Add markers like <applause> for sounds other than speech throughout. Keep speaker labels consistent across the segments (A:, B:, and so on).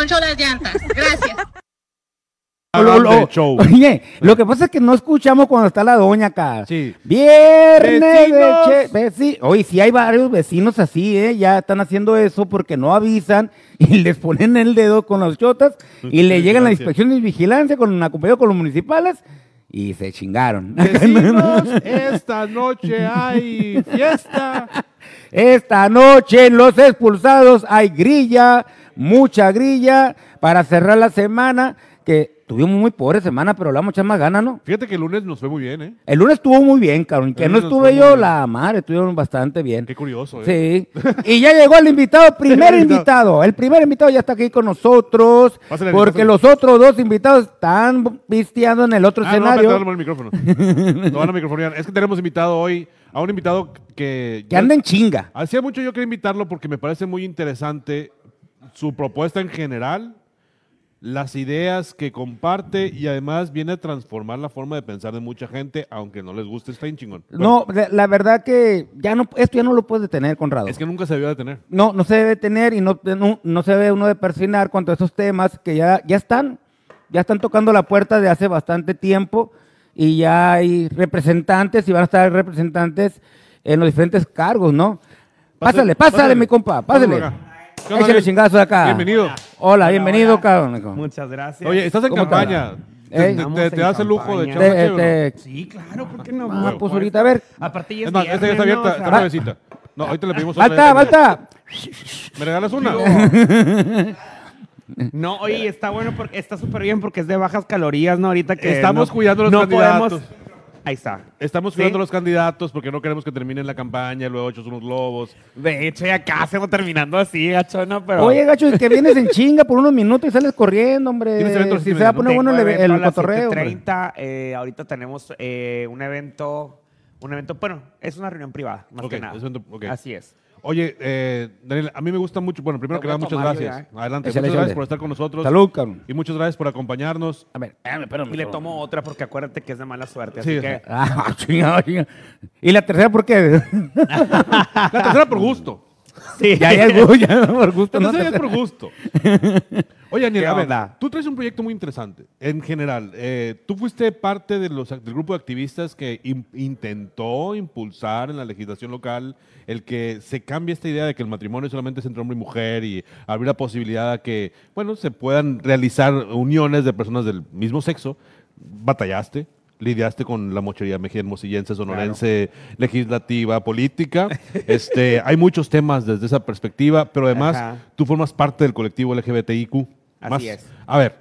A: poncho las llantas. Gracias. <laughs>
B: Lo- lo-
C: show.
B: Oye, lo que pasa es que no escuchamos cuando está la doña acá.
C: Sí.
B: Viernes de
C: Vecinos.
B: che- veci- Oye, sí hay varios vecinos así, ¿eh? Ya están haciendo eso porque no avisan <laughs> y les ponen el dedo con las chotas y le llegan la
C: Vigilancia.
B: inspección y vigilancia con acompañado con los municipales y se chingaron. <laughs>
C: Vecinos, esta noche hay fiesta.
B: Esta noche en Los Expulsados hay grilla, mucha grilla para cerrar la semana, que tuvimos muy pobre semana, pero le vamos a echar más ganas, ¿no?
C: Fíjate que el lunes nos fue muy bien, ¿eh?
B: El lunes estuvo muy bien, cabrón. Que no estuve yo, la madre, estuvieron bastante bien.
C: Qué curioso, ¿eh?
B: Sí. Y ya llegó el invitado, <laughs> primer
C: El invitado.
B: invitado. El primer invitado ya está aquí con nosotros.
C: Pásale,
B: porque
C: pásale.
B: los otros dos invitados están pisteando en el otro
C: Ah, no,
B: escenario.
C: espérate, dale el micrófono. <laughs> No van a microfonear. Es que tenemos invitado hoy a un invitado que...
B: que anda en chinga.
C: Hacía mucho yo quería invitarlo porque me parece muy interesante su propuesta en general, las ideas que comparte y además viene a transformar la forma de pensar de mucha gente, aunque no les guste, está bien chingón.
B: No, la- la verdad que ya no, esto ya no lo puedes detener, Conrado.
C: Es que nunca se debió detener.
B: No, no se debe tener y no, no, no se debe uno de persinar cuanto a esos temas que ya, ya están, ya están tocando la puerta de hace bastante tiempo y ya hay representantes y van a estar representantes en los diferentes cargos, ¿no? Pásale, pásale, mi compa, pásale.
C: ¿Qué onda,
B: Échale chingazo de acá.
C: Bienvenido.
B: Hola, bienvenido, cabrón.
D: Muchas gracias.
C: Oye, estás en
B: ¿Cómo te
C: campaña. Te,
B: ¿Eh?
C: te- das el lujo de echar
B: Te-
C: una chévere,
B: te-
D: Sí, claro, ¿por qué no?
B: Ah,
D: Por
B: pues ahorita, a ver.
D: Aparte ya
C: ¿no?
D: es
C: más, esta ya está abierta,
D: ¿no?
C: Está nuevecita. No, ahorita le pedimos otra.
B: Falta, falta.
C: ¿Me regalas una?
D: No, oye, está bueno porque está súper bien porque es de bajas calorías, ¿no? Ahorita que
C: Estamos
D: no-
C: cuidando los
D: no
C: candidatos.
D: podemos- Ahí está.
C: Estamos
D: ¿Sí?
C: cuidando a los candidatos porque no queremos que terminen la campaña, luego hechos unos globos.
D: De hecho, ya casi vamos terminando así, gachona, pero...
B: Oye, gacho, es que vienes en chinga por unos minutos y sales corriendo, hombre.
C: Tienes evento a las
B: Si se va a poner bueno el,
D: evento
B: el
D: las
B: cotorreo. hombre.
D: 7:30, eh, ahorita tenemos eh, un evento, un evento, bueno, es una reunión privada, más que nada. Así es.
C: Oye, eh, Daniel, a mí me gusta mucho. Bueno, primero
D: Te
C: que
D: voy a
C: nada, muchas
D: tomar
C: gracias.
D: ya,
C: Adelante, muchas gracias por estar con nosotros.
B: Salud, cabrón.
C: Y muchas gracias por acompañarnos.
B: A ver, espérame, espérame.
D: Y le tomo otra porque acuérdate que es de mala suerte,
C: Sí,
D: así que...
B: Ah, <laughs> chingado, chingado. ¿Y la tercera por qué? <laughs>
C: La tercera por gusto.
D: Sí.
B: ya, ya, es gu- ya, por gusto.
C: La
B: ¿no?
C: tercera es por gusto. <laughs> Oye, Daniel,
D: ¿Qué
C: a ver, tú traes un proyecto muy interesante. En general, eh, tú fuiste parte de los, del grupo de activistas que intentó impulsar en la legislación local el que se cambie esta idea de que el matrimonio solamente es entre hombre y mujer y abrir la posibilidad a que, bueno, se puedan realizar uniones de personas del mismo sexo. Batallaste, lidiaste con la mochería hermosillense, sonorense, legislativa, política. <laughs> Este, hay muchos temas desde esa perspectiva, pero además
D: Ajá.
C: tú formas parte del colectivo LGBTIQ.
D: Así es.
C: A ver,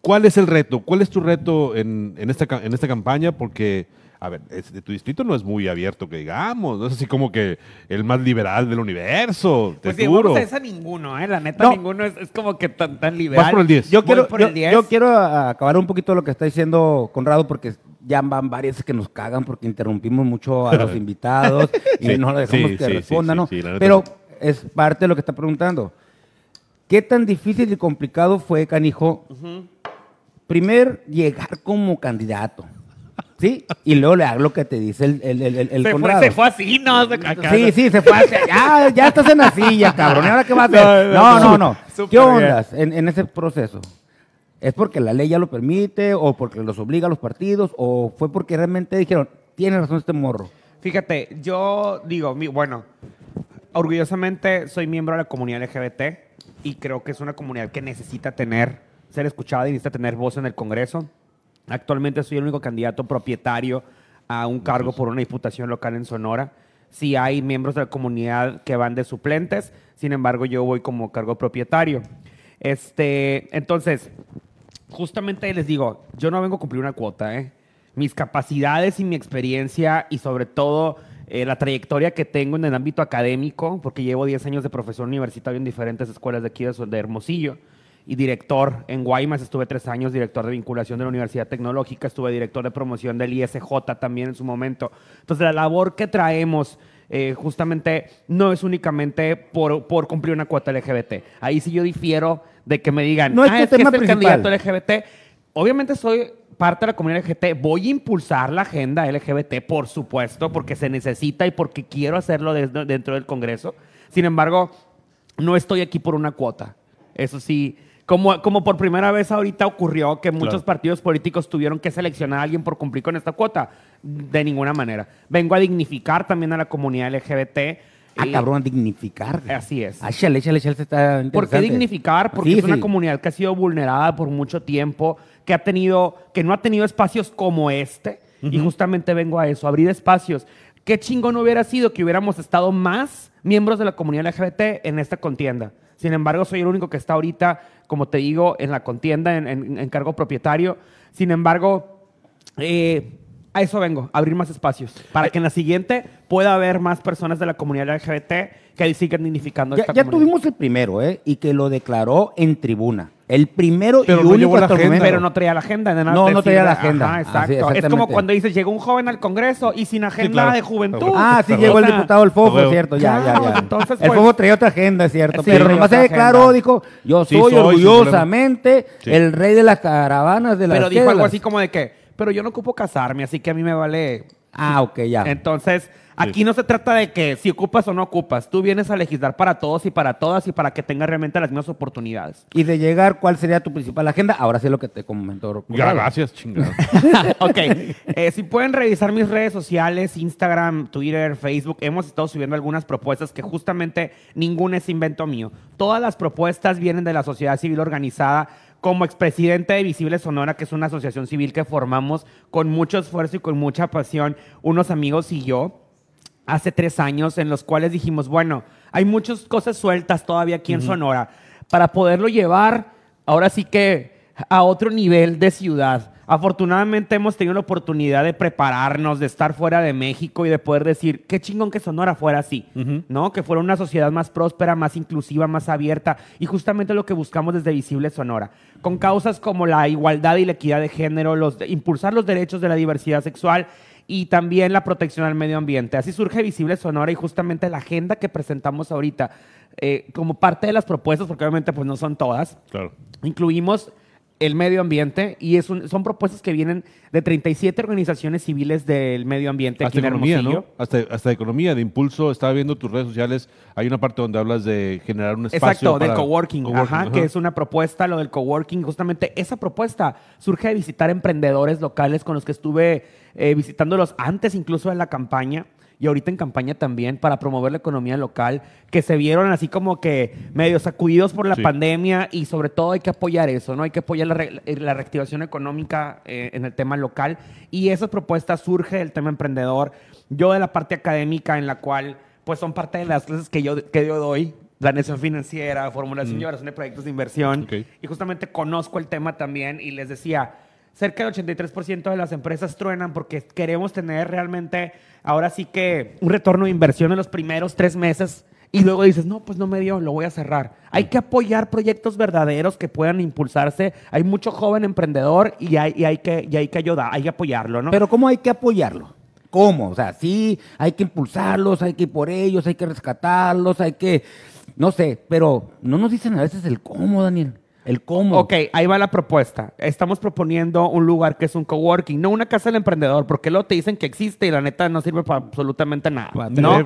C: ¿cuál es el reto? ¿Cuál es tu reto en, en esta, en esta campaña? Porque, a ver, es- de tu distrito no es muy abierto, que digamos, no es así como que el más liberal del universo, te
D: Pues sí,
C: juro.
D: vamos a esa ninguno, ¿eh? La neta,
B: No.
D: ninguno es, es como que tan, tan liberal.
C: Vas por el 10.
B: Yo quiero,
D: por
B: yo,
D: el 10.
B: yo quiero a- acabar un poquito lo que está diciendo Conrado porque ya van varias que nos cagan porque interrumpimos mucho a los <laughs> invitados y
C: Sí,
B: no lo dejamos
C: sí,
B: que
C: sí,
B: respondan,
C: sí,
B: ¿no?
C: sí, sí, la neta
B: Pero
C: sí.
B: es parte de lo que está preguntando. ¿Qué tan difícil y complicado fue, Canijo, primer llegar como candidato? ¿Sí? Y luego le hago lo que te dice el, el, el,
D: se, fue,
B: Conrado.
D: se fue así, ¿no?
B: Sí, sí, se fue hacia- ya, ya estás en la silla, cabrón. ¿Y ahora qué vas a hacer?
D: No,
B: No,
D: no,
B: ¿Qué ondas en, en ese proceso? ¿Es porque la ley ya lo permite o porque los obliga a los partidos o fue porque realmente dijeron, tiene razón este morro?
D: Fíjate, yo digo, mi- bueno, orgullosamente soy miembro de la comunidad LGBT y creo que es una comunidad que necesita tener, ser escuchada y necesita tener voz en el Congreso. Actualmente soy el único candidato propietario a un cargo por una diputación local en Sonora. Sí hay miembros de la comunidad que van de suplentes, sin embargo yo voy como cargo propietario. Este, entonces, justamente les digo, yo no vengo a cumplir una cuota, ¿eh? Mis capacidades y mi experiencia y sobre todo eh, la trayectoria que tengo en el ámbito académico, porque llevo 10 años de profesor universitario en diferentes escuelas de aquí de, de Hermosillo y director en Guaymas, estuve tres años director de vinculación de la Universidad Tecnológica, estuve director de promoción del ISJ también en su momento. Entonces la labor que traemos eh, justamente no es únicamente por, por cumplir una cuota LGBT. Ahí sí yo difiero de que me digan,
B: No es
D: ah,
B: tu
D: es que
B: tema
D: es el
B: principal".
D: candidato LGBT. Obviamente soy parte de la comunidad LGBT, voy a impulsar la agenda LGBT, por supuesto, porque se necesita y porque quiero hacerlo desde- dentro del Congreso. Sin embargo, no estoy aquí por una cuota. Eso sí, como, como por primera vez ahorita ocurrió que muchos
C: Claro.
D: partidos políticos tuvieron que seleccionar a alguien por cumplir con esta cuota. De ninguna manera. Vengo a dignificar también a la comunidad LGBT.
B: Ah,
D: eh,
B: cabrón, dignificar.
D: Así es.
B: Ah, échale, échale, échale, está
D: ¿Por qué dignificar? Porque
B: Sí,
D: es una
B: sí.
D: comunidad que ha sido vulnerada por mucho tiempo, que ha tenido, que no ha tenido espacios como este. Y justamente vengo a eso, abrir espacios. Qué chingón hubiera sido que hubiéramos estado más miembros de la comunidad LGBT en esta contienda. Sin embargo, soy el único que está ahorita, como te digo, en la contienda, en, en- en cargo propietario. Sin embargo, eh, a eso vengo, a abrir más espacios. Para que en la siguiente pueda haber más personas de la comunidad LGBT que sigan dignificando
B: Ya,
D: esta
B: ya
D: comunidad.
B: tuvimos el primero, ¿eh? Y que lo declaró en tribuna. El primero
C: Pero
B: y
C: no
B: único
C: llevó la
B: hasta el
C: agenda.
B: momento.
D: Pero no traía la agenda. de nada
B: No, no traía la agenda.
D: Ajá,
B: Así,
D: exacto. es como cuando dices, llegó un joven al Congreso y sin agenda
C: claro.
D: de juventud.
B: Ah, sí, llegó el diputado El Fofo, cierto, ya, ya,
D: Claro,
B: ya.
D: entonces,
B: el
D: pues-
B: Fofo traía otra agenda, es cierto.
D: Sí,
B: pero nomás se declaró, dijo, yo
C: Sí,
B: soy orgullosamente
C: Sí.
B: el rey de las caravanas de las
D: Pero dijo algo así como de que, pero yo no ocupo casarme, así que a mí me vale.
B: Ah, ok, ya.
D: Entonces, aquí no se trata de que si ocupas o no ocupas. Tú vienes a legislar para todos y para todas y para que tengas realmente las mismas oportunidades.
B: Y de llegar, ¿cuál sería tu principal agenda? Ahora sí lo que te comentó.
C: Ya, gracias, chingado. <laughs>
D: ok, eh, si pueden revisar mis redes sociales, Instagram, Twitter, Facebook, hemos estado subiendo algunas propuestas que justamente ninguna es invento mío. Todas las propuestas vienen de la sociedad civil organizada. Como expresidente de Visible Sonora, que es una asociación civil que formamos con mucho esfuerzo y con mucha pasión, unos amigos y yo, hace tres años, en los cuales dijimos, bueno, hay muchas cosas sueltas todavía aquí en Sonora. Para poderlo llevar, ahora sí que a otro nivel de ciudad. Afortunadamente hemos tenido la oportunidad de prepararnos, de estar fuera de México y de poder decir, qué chingón que Sonora fuera así, ¿no? Que fuera una sociedad más próspera, más inclusiva, más abierta. Y justamente lo que buscamos desde Visible Sonora. Con causas como la igualdad y la equidad de género, los de- impulsar los derechos de la diversidad sexual y también la protección al medio ambiente. Así surge Visible Sonora y justamente la agenda que presentamos ahorita, eh, como parte de las propuestas, porque obviamente pues no son todas,
C: Claro.
D: incluimos el medio ambiente y es un- son propuestas que vienen de 37 organizaciones civiles del medio ambiente
C: Hasta
D: aquí en
C: economía. ¿no? Hasta, hasta economía, de impulso. Estaba viendo tus redes sociales. Hay una parte donde hablas de generar un espacio.
D: Exacto, del coworking, ajá, que es una propuesta, lo del coworking, justamente esa propuesta surge de visitar emprendedores locales con los que estuve eh, visitándolos antes incluso de la campaña y ahorita en campaña también para promover la economía local, que se vieron así como que medio sacudidos por la
C: Sí.
D: pandemia y sobre todo hay que apoyar eso, ¿no? Hay que apoyar la, re- la reactivación económica eh, en el tema local y esa propuesta surge del tema emprendedor. Yo de la parte académica en la cual pues son parte de las clases que yo, que yo doy, planeación financiera, formulación y evaluación de proyectos de inversión. Y justamente conozco el tema también y les decía, cerca del 83% de las empresas truenan porque queremos tener realmente, ahora sí que, un retorno de inversión en los primeros tres meses. Y luego dices, no, pues no me dio, lo voy a cerrar. Hay que apoyar proyectos verdaderos que puedan impulsarse. Hay mucho joven emprendedor y hay, y hay, que, y hay que ayudar, hay que apoyarlo, ¿no?
B: Pero ¿cómo hay que apoyarlo? ¿Cómo? O sea, sí, hay que impulsarlos, hay que ir por ellos, hay que rescatarlos, hay que, no sé, pero no nos dicen a veces el cómo, Daniel. El cómo.
D: Ok, ahí va la propuesta. Estamos proponiendo un lugar que es un coworking, no una casa del emprendedor, porque luego te dicen que existe y la neta no sirve para absolutamente nada. ¿no?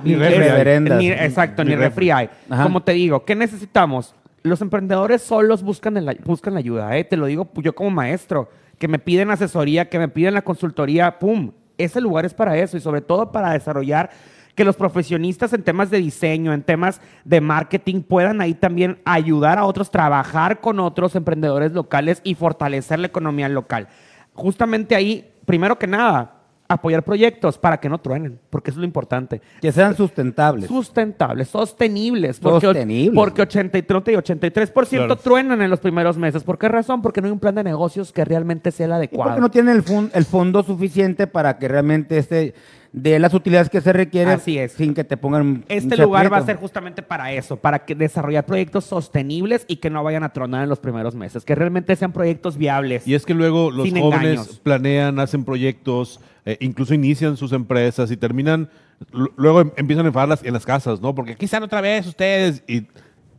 B: ni
D: exacto,
C: Ni
D: ni, refri hay. Como te digo, ¿qué necesitamos? Los emprendedores solos buscan, el- buscan la ayuda, ¿eh? te lo digo yo como maestro, que me piden asesoría, que me piden la consultoría, ¡pum! Ese lugar es para eso y sobre todo para desarrollar que los profesionistas en temas de diseño, en temas de marketing, puedan ahí también ayudar a otros, trabajar con otros emprendedores locales y fortalecer la economía local. Justamente ahí, primero que nada, apoyar proyectos para que no truenen, porque eso es lo importante.
B: Que sean sustentables.
D: Sustentables, sostenibles. Porque,
B: Sostenibles.
D: Porque 83, te digo, 83%
C: Claro.
D: truenan en los primeros meses. ¿Por qué razón? Porque no hay un plan de negocios que realmente sea el
B: Y
D: adecuado.
B: porque no tienen el, fun- el fondo suficiente para que realmente este de las utilidades que se requieren
D: Así es.
B: sin que te pongan
D: Este lugar va a ser justamente para eso, para que desarrollar proyectos sostenibles y que no vayan a tronar en los primeros meses, que realmente sean proyectos viables.
C: Y es que luego los jóvenes
D: engaños.
C: planean, hacen proyectos, eh, incluso inician sus empresas y terminan, luego em- empiezan a enfadarlas en las casas, ¿no? Porque aquí están otra vez ustedes y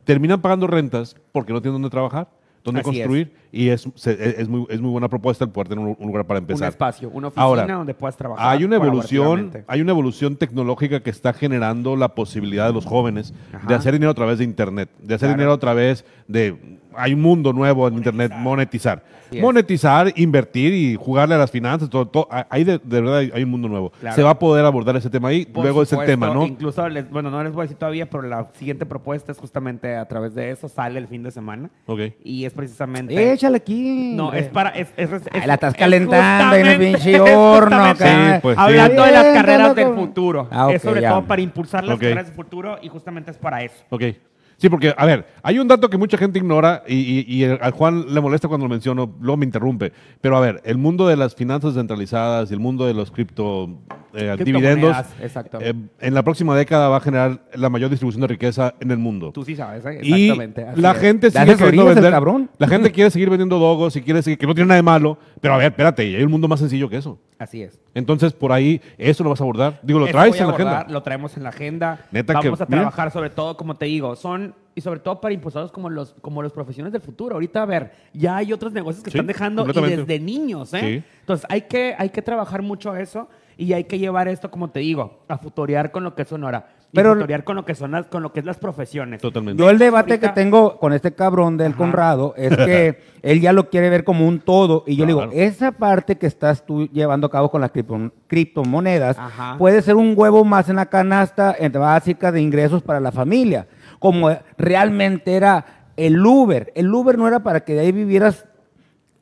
C: terminan pagando rentas porque no tienen dónde trabajar.
D: Así es.
C: construir y es, se- es, muy, es muy buena propuesta el poder tener un, un lugar para
D: Un
C: empezar.
D: espacio, una oficina
C: Ahora,
D: donde puedas trabajar.
C: Hay una evolución, hay una evolución tecnológica que está generando la posibilidad de los jóvenes de hacer dinero a través de internet, de hacer
D: Claro.
C: dinero a través de hay un mundo nuevo en internet, monetizar.
D: Así es.
C: Monetizar, invertir y jugarle a las finanzas, todo, todo. Ahí de, de verdad hay, hay un mundo nuevo.
D: Claro.
C: Se va a poder abordar ese tema ahí,
D: Por
C: luego es el
D: supuesto,
C: tema, ¿no?
D: Incluso, les- bueno, no les voy a decir todavía, pero la siguiente propuesta es justamente a través de eso, sale el fin de semana.
C: Ok.
D: Y es precisamente...
B: Échale aquí.
D: No, es para... Es, es- es-
B: Ay, la estás <laughs>
D: es
B: calentando en el pinche horno, acá.
C: Sí, pues, sí.
D: Hablando de las carreras del futuro.
B: Ah, ok,
D: es sobre
B: ya.
D: todo para impulsar las
C: Ok.
D: carreras del futuro y justamente es para eso.
C: Ok. Sí, porque, a ver, hay un dato que mucha gente ignora y, y- al Juan le molesta cuando lo menciono, luego me interrumpe. Pero a ver, el mundo de las finanzas centralizadas y el mundo de los cripto eh, dividendos,
D: exacto.
C: eh, en la próxima década va a generar la mayor distribución de riqueza en el mundo.
D: Tú sí sabes, ¿eh?
C: Y
D: Exactamente. así
C: la
D: es.
C: gente
B: ¿Le
C: sigue queriendo vender.
B: cabrón?
C: La gente quiere seguir vendiendo dogos y quiere seguir, que no tiene nada de malo. Pero a ver, espérate, hay un mundo más sencillo que eso.
D: Así es.
C: Entonces, por ahí, ¿eso lo vas a abordar? Digo, lo
D: Eso
C: traes en la
D: abordar,
C: agenda.
D: Lo traemos en la agenda.
C: Neta que-
D: Vamos a
C: mira.
D: trabajar sobre todo, como te digo, son y sobre todo para impulsados como los como los profesiones del futuro. Ahorita a ver, ya hay otros negocios que
C: Sí,
D: están dejando y desde niños, ¿eh?
C: Sí.
D: Entonces hay que hay que trabajar mucho eso y hay que llevar esto, como te digo, a futorear con lo que es Sonora. Y
B: Pero-
D: futorear con lo que son las, con lo que es las profesiones.
C: Totalmente.
B: Yo el debate
D: Ahorita-
B: que tengo con este cabrón del
D: Ajá.
B: Conrado es <laughs> que él ya lo quiere ver como un todo y yo le
C: Claro.
B: digo, esa parte que estás tú llevando a cabo con las cripto- criptomonedas
D: Ajá.
B: puede ser un huevo más en la canasta en básica de ingresos para la familia, como realmente era el Uber. El Uber no era para que de ahí vivieras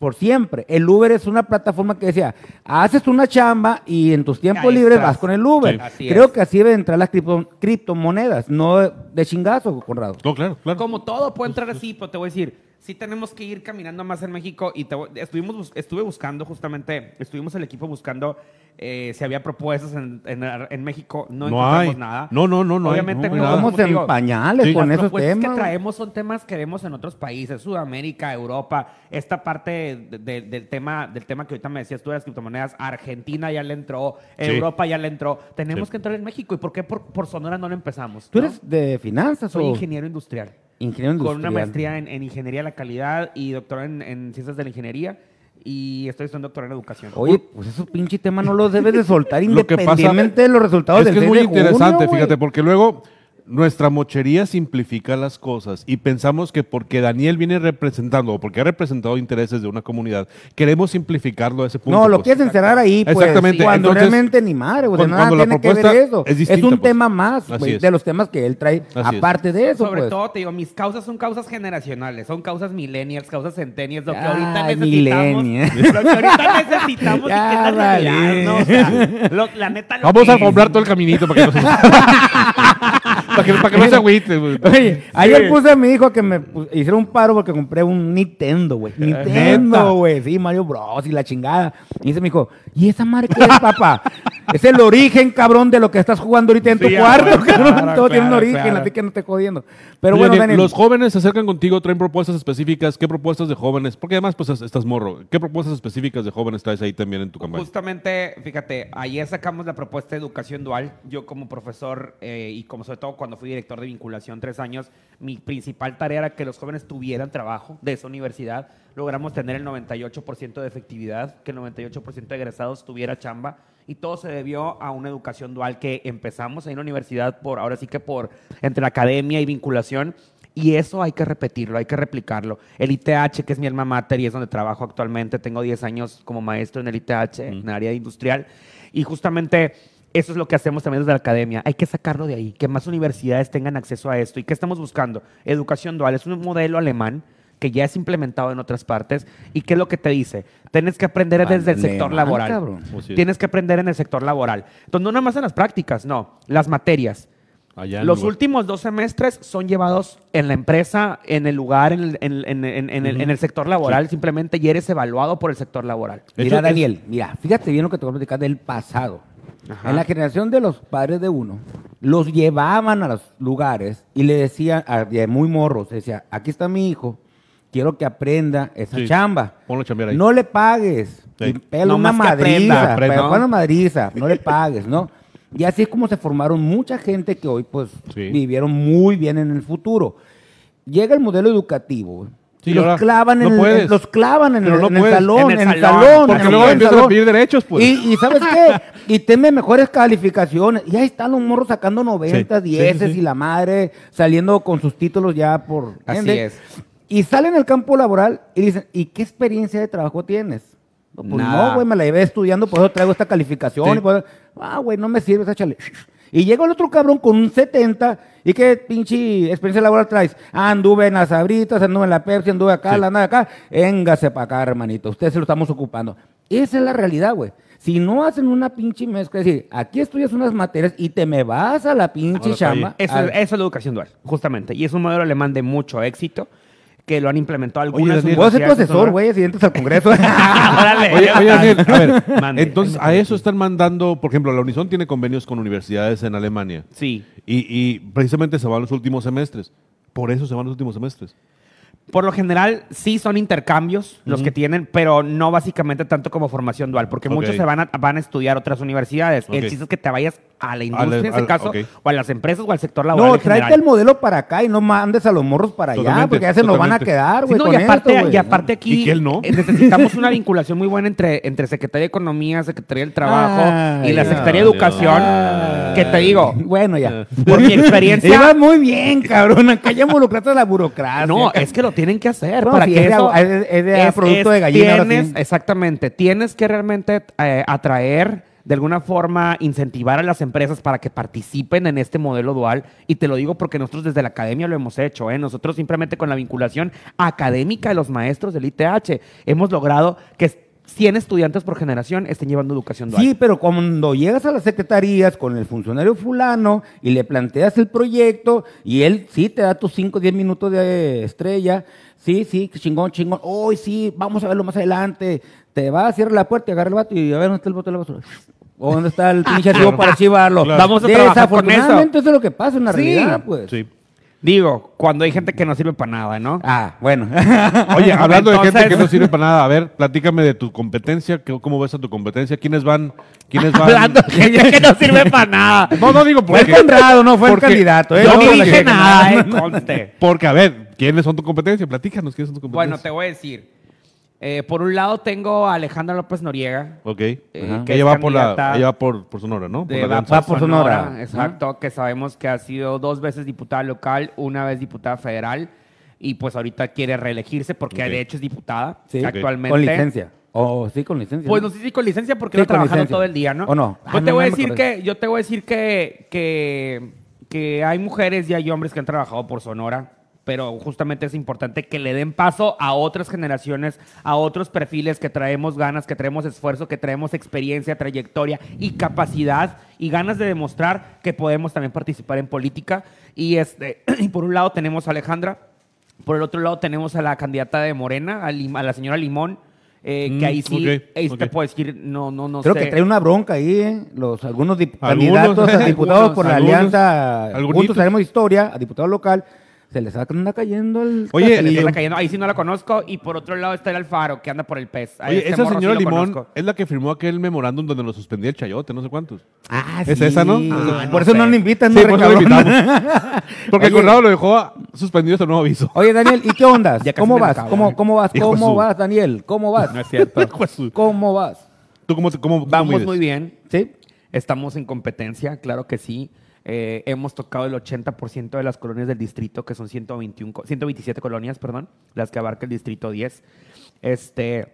B: por siempre. El Uber es una plataforma que decía, haces una chamba y en tus tiempos
D: Ahí
B: libres
D: estás.
B: vas con el Uber.
C: Sí.
B: Creo
D: es.
B: que así deben entrar las cripto- criptomonedas, no de chingazo, Conrado.
C: No, claro, claro.
D: Como todo puede entrar así, pero te voy a decir, sí tenemos que ir caminando más en México y te voy- estuvimos, bus- estuve buscando justamente, estuvimos el equipo buscando eh, si había propuestas en, en- en México, no,
C: No
D: encontramos
C: hay.
D: nada.
C: No, no, no, no hay.
D: Obviamente
C: No.
B: Estamos en
D: digo,
B: pañales
C: Sí.
B: con esos temas.
D: que traemos son temas que vemos en otros países, Sudamérica, Europa, esta parte de- de- del tema del tema que ahorita me decías tú de las criptomonedas, Argentina ya le entró,
C: Sí.
D: Europa ya le entró, tenemos
C: Sí.
D: que entrar en México y por qué por, por Sonora no lo empezamos.
B: ¿Tú
D: no?
B: eres de finanzas
D: Soy
B: o
D: ingeniero industrial.
B: Ingeniero industrial?
D: Con una maestría en, en ingeniería de la calidad y doctorado en, en ciencias de la ingeniería y estoy estudiando doctorado en educación.
B: Oye, pues esos pinche temas no los debes de soltar <laughs>
C: Lo que pasa-
B: independientemente de los resultados
C: es
B: del
C: que es
B: 6
C: muy
B: junio,
C: interesante, fíjate, porque luego nuestra mochería simplifica las cosas y pensamos que porque Daniel viene representando o porque ha representado intereses de una comunidad, queremos simplificarlo a ese punto.
B: No, lo
C: pues.
B: quieres encerrar ahí, pues.
C: Exactamente,
B: Cuando
C: entonces,
B: realmente ni madre, güey.
C: cuando-
B: Nada
C: cuando la
B: tiene que ver eso.
C: es distinta,
B: un
C: pues.
B: tema más,
C: es.
B: de los temas que él trae.
C: Así es.
B: aparte de eso,
D: Sobre
B: pues.
D: todo, te digo, mis causas son causas generacionales, son causas millennials, causas centennials, lo que ahorita necesitamos.
B: millennial.
D: Lo que ahorita necesitamos y que es
B: vale.
D: ¿no? O sea, lo- la neta lo
C: Vamos
D: que
C: a
D: es.
C: alfombrar todo el caminito para que no se, <laughs> para que, para que no se agüite. güey.
B: Oye, ayer puse a mi hijo que me hiciera un paro porque compré un Nintendo, güey.
C: ¿Neta?
B: Nintendo, güey. Sí, Mario Bros. y la chingada. Y dice mi hijo, ¿y esa qué es, <laughs> papá? <laughs> es el origen, cabrón, de lo que estás jugando ahorita en tu
D: Sí,
B: cuarto,
D: claro,
B: cabrón.
D: claro,
B: Todo tiene un
D: claro,
B: origen,
D: claro.
B: así que no te jodiendo. Pero
C: Oye,
B: bueno,
C: Daniel, los jóvenes se acercan contigo, traen propuestas específicas. ¿Qué propuestas de jóvenes? Porque además, pues, estás morro. ¿Qué propuestas específicas de jóvenes traes ahí también en tu campaña?
D: Justamente, fíjate, ayer sacamos la propuesta de educación dual. Yo como profesor eh, y como sobre todo cuando fui director de vinculación tres años, mi principal tarea era que los jóvenes tuvieran trabajo de esa universidad. Logramos tener el 98% de efectividad, que el 98% de egresados tuviera chamba. Y todo se debió a una educación dual que empezamos en la universidad por, ahora sí que por, entre academia y vinculación. Y eso hay que repetirlo, hay que replicarlo. El ITH, que es mi alma mater y es donde trabajo actualmente, tengo 10 años como maestro en el ITH, en el área industrial. Y justamente eso es lo que hacemos también desde la academia. Hay que sacarlo de ahí, que más universidades tengan acceso a esto. ¿Y qué estamos buscando? Educación dual. Es un modelo alemán que ya es implementado en otras partes. ¿Y qué es lo que te dice? Tienes que aprender desde el sector
B: Alemán,
D: laboral.
B: cabrón.
C: Así es.
D: Tienes que aprender en el sector laboral. Entonces, no nada más en las prácticas, no. Las materias.
C: Allá
D: Los
C: lugar-
D: últimos dos semestres son llevados en la empresa, en el lugar, en el, en- en- en- en el, en el sector laboral, simplemente y eres evaluado por el sector laboral.
C: De
B: Mira,
C: hecho, es-
B: Daniel, mira, fíjate bien lo que te voy a platicar del pasado.
D: Ajá.
B: En la generación de los padres de uno, los llevaban a los lugares y le decían, a- de muy morros, decía, aquí está mi hijo, quiero que aprenda esa
C: Sí,
B: chamba.
C: ponlo a chambear ahí.
B: No le pagues.
C: Sí.
B: Y pégale
D: No
B: una madriza,
C: aprenda.
B: una madriza, no le pagues, ¿no? Y así es como se formaron mucha gente que hoy pues
C: Sí.
B: vivieron muy bien en el futuro. Llega el modelo educativo
C: Sí,
B: los
C: ahora
B: clavan,
C: no
B: en, el- los clavan en,
C: Pero
B: el,
C: no
B: en el
C: puedes.
B: salón,
D: En
B: en
D: el salón,
B: salón.
C: porque luego empiezan a pedir derechos, pues.
B: Y, y ¿sabes qué? Y teme mejores calificaciones. Y ahí están los morros sacando 90,
C: Sí,
B: 10
C: sí, sí, sí.
B: y la madre saliendo con sus títulos ya por...
D: Así
B: ¿entiendes?
D: es.
B: Y salen al campo laboral y dicen, ¿y qué experiencia de trabajo tienes? No, pues
D: Nada.
B: no, güey, me la llevé estudiando, por eso traigo esta calificación.
C: Sí.
B: y por eso- ah, güey, no me sirve, échale. Y llega el otro cabrón con un 70. ¿Y qué pinche experiencia laboral traes? Ah, anduve en las abritas, anduve en la Pepsi, anduve acá,
C: Sí.
B: la nada acá. Véngase para acá, hermanito. Ustedes se lo estamos ocupando. Esa es la realidad, güey. Si no hacen una pinche mezcla, es decir, aquí estudias unas materias y te me vas a la pinche
C: A la
B: chamba.
D: Eso,
B: al-
D: es- eso es la educación dual, justamente. Y es un modelo alemán de mucho éxito que lo han implementado algunas
C: Daniel,
B: Puedo ser tu
D: universidades de
B: asesor,
D: Sonora.
B: güey, si entras al Congreso. <laughs>
D: Órale.
C: Oye, oye, Daniel, a ver,
D: Mande.
C: entonces a eso están mandando, por ejemplo, la Unison tiene convenios con universidades en Alemania
D: Sí.
C: y, y precisamente se van los últimos semestres. Por eso se van los últimos semestres.
D: Por lo general, sí son intercambios los que tienen, pero no básicamente tanto como formación dual, porque muchos se van a, van a estudiar otras universidades. El chiste es que te vayas a la industria,
C: Al-
D: en
C: al-
D: caso, o a las empresas o al sector laboral.
B: no,
D: en
B: tráete
D: general.
B: el modelo para acá y no mandes a los morros para allá, porque ya se nos van a quedar,
D: Sí,
B: güey.
D: no, y, aparte,
B: esto,
D: y aparte aquí
C: ¿Y que él no? <laughs>
D: necesitamos una vinculación muy buena entre, entre Secretaría de Economía, Secretaría del Trabajo y la Secretaría de Educación. Que te digo,
B: Bueno, ya.
D: por mi experiencia... <laughs>
B: Iba muy bien, cabrón. Acá ya involucraste la burocracia.
D: No, es que lo tienen que hacer para que
B: es de
D: eso
B: agua- es- es de producto de gallina,
D: Tienes, exactamente, tienes que realmente eh, atraer de alguna forma incentivar a las empresas para que participen en este modelo dual y te lo digo porque nosotros desde la academia lo hemos hecho, ¿eh? nosotros simplemente con la vinculación académica de los maestros del ITH hemos logrado que 100 estudiantes por generación estén llevando educación dual.
B: Sí, pero cuando llegas a las secretarías con el funcionario fulano y le planteas el proyecto y él sí te da tus 5 o 10 minutos de estrella, sí, sí, chingón, chingón, hoy sí, vamos a verlo más adelante, te va a cerrar la puerta y agarra el vato y a ver dónde está el bote de la basura. O dónde está el pinche archivo <laughs> para archivarlo.
C: Claro.
D: Vamos a trabajar con eso.
B: Desafortunadamente eso es lo que pasa en la
D: Sí.
B: realidad, pues.
C: Sí.
D: Digo, cuando hay gente que no sirve para nada, ¿no?
B: Ah, bueno. <laughs>
C: Oye, hablando de gente que no sirve para nada, a ver, platícame de tu competencia, ¿qué- ¿cómo ves a tu competencia? ¿Quiénes van? ¿Quiénes van?
D: Hablando de gente que no sirve <laughs> para nada.
C: No, no digo
B: Fue el
C: porque...
B: Conrado, no fue el
C: porque-
B: candidato. ¿eh?
D: Yo
B: No,
D: dije nada, eh, <laughs> conste.
C: Porque, a ver, ¿quiénes son tu competencia? Platícanos, ¿quiénes son tu
D: Bueno,
C: competencia?
D: te voy a decir. Eh, por un lado tengo a Alejandra López Noriega.
C: Ok.
D: eh, que
C: ella va por la, ella va por, por Sonora, ¿no? Por
D: de
C: la
D: va
B: por Sonora.
D: Exacto, que sabemos que ha sido dos veces diputada local, una vez diputada federal y pues ahorita quiere reelegirse porque de hecho es diputada
B: Sí,
D: actualmente.
B: Con licencia. Oh, sí, con licencia.
D: Pues
B: ¿no?
D: sé si con licencia porque
B: Sí,
D: no trabajando
B: licencia.
D: todo el día, ¿no?
B: ¿O no?
D: Pues
B: Ah,
D: te
B: no,
D: voy a decir que, yo te voy a decir que, que, que hay mujeres y hay hombres que han trabajado por Sonora, pero justamente es importante que le den paso a otras generaciones, a otros perfiles que traemos ganas, que traemos esfuerzo, que traemos experiencia, trayectoria y capacidad y ganas de demostrar que podemos también participar en política. Y, este, <clears throat> y por un lado tenemos a Alejandra, por el otro lado tenemos a la candidata de Morena, a, Lim- a la señora Limón, eh,
C: Mm,
D: que ahí sí,
C: ok,
D: ahí te puedo decir, no, no, no
B: Creo
D: sé.
B: que trae una bronca ahí, ¿eh? Los, algunos dip-
C: Algunos,
B: candidatos a <laughs> diputados por la
C: algunos,
B: alianza. Juntos Haremos Historia, a diputado local, se les anda cayendo el...
C: Oye,
D: Se le está cayendo. Ahí sí no la conozco. Y por otro lado está el Alfaro, que anda por el pez. A
C: Oye,
D: este
C: esa
D: morro sí
C: señora
D: lo
C: Limón
D: conozco.
C: es la que firmó aquel memorándum donde lo suspendía el chayote, no sé cuántos.
B: Ah,
C: ¿Es esa, no?
D: Ah,
B: por
D: no
B: eso no lo invitan,
C: Sí,
B: no,
C: por eso lo
B: cabrón?
C: invitamos. <laughs> Porque el
B: Oye.
C: Conrado lo dejó suspendido hasta nuevo aviso.
B: Oye, Daniel, ¿y qué onda? <laughs>
D: Ya casi
B: ¿Cómo
D: me
B: vas?
D: acabo,
B: ¿Cómo. ¿Cómo vas?
C: Hijo de
B: ¿Cómo
C: su-
B: vas, Daniel? ¿Cómo vas?
D: No es cierto. <laughs>
C: Hijo de su-
B: ¿Cómo vas?
C: ¿Tú cómo, te- cómo, cómo
D: Vamos
C: mides?
D: muy bien.
B: ¿Sí?
D: Estamos en competencia, claro que sí. Eh, hemos tocado el 80% de las colonias del distrito, que son 121, co- 127 colonias, perdón, las que abarca el distrito 10. Este,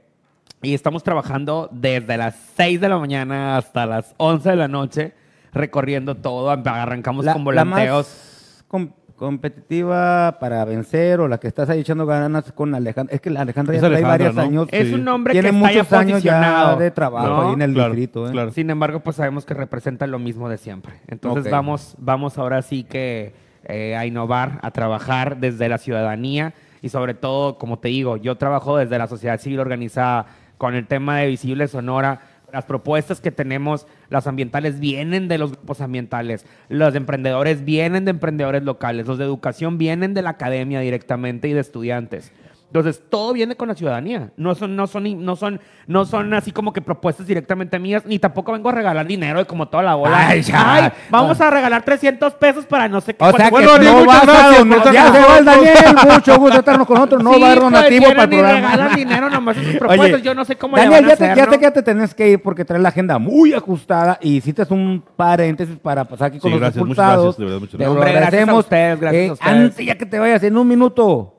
D: y estamos trabajando desde las 6 de la mañana hasta las 11 de la noche, recorriendo todo. Arrancamos con volanteos.
B: más com- competitiva para vencer o la que estás ahí echando ganas con Alejandra. Es que la Alejandra ya trae varios
C: ¿no?
B: años.
D: Es
C: Sí.
D: un hombre
B: Tiene
D: que está ya
B: muchos años ya
D: posicionado,
B: de trabajo
D: ¿no?
B: ahí en el
C: Claro,
B: distrito. ¿eh?
C: claro.
D: Sin embargo, pues sabemos que representa lo mismo de siempre. Entonces vamos, vamos ahora sí que eh, a innovar, a trabajar desde la ciudadanía y sobre todo, como te digo, yo trabajo desde la sociedad civil organizada con el tema de Visible Sonora. Las propuestas que tenemos, las ambientales, vienen de los grupos ambientales. Los emprendedores vienen de emprendedores locales. Los de educación vienen de la academia directamente y de estudiantes. Entonces, todo viene con la ciudadanía. No son, no son, no son, no son así como que propuestas directamente mías, ni tampoco vengo a regalar dinero de como toda la bola.
B: Ay, ya.
D: vamos a regalar 300 pesos para no sé qué.
B: O sea que
C: Bueno,
B: no vas a donar- Ya se va el Daniel, mucho gusto <laughs> de estarnos con nosotros. No
D: Sí,
B: va a haber donativo para el programa.
D: regalan dinero nomás sus <laughs> propuestas.
B: Oye,
D: Yo no sé cómo
B: Daniel,
D: le van a
B: ya, te,
D: hacer,
B: ya ya te tenés que ir porque traes la agenda muy ajustada y hiciste un paréntesis para pasar aquí con
C: Sí,
B: los
C: gracias, muchas gracias, de verdad, muchas
B: Te
C: gracias.
B: lo
D: Hombre, gracias a ustedes, gracias a ustedes.
B: Antes ya que te vayas en un minuto,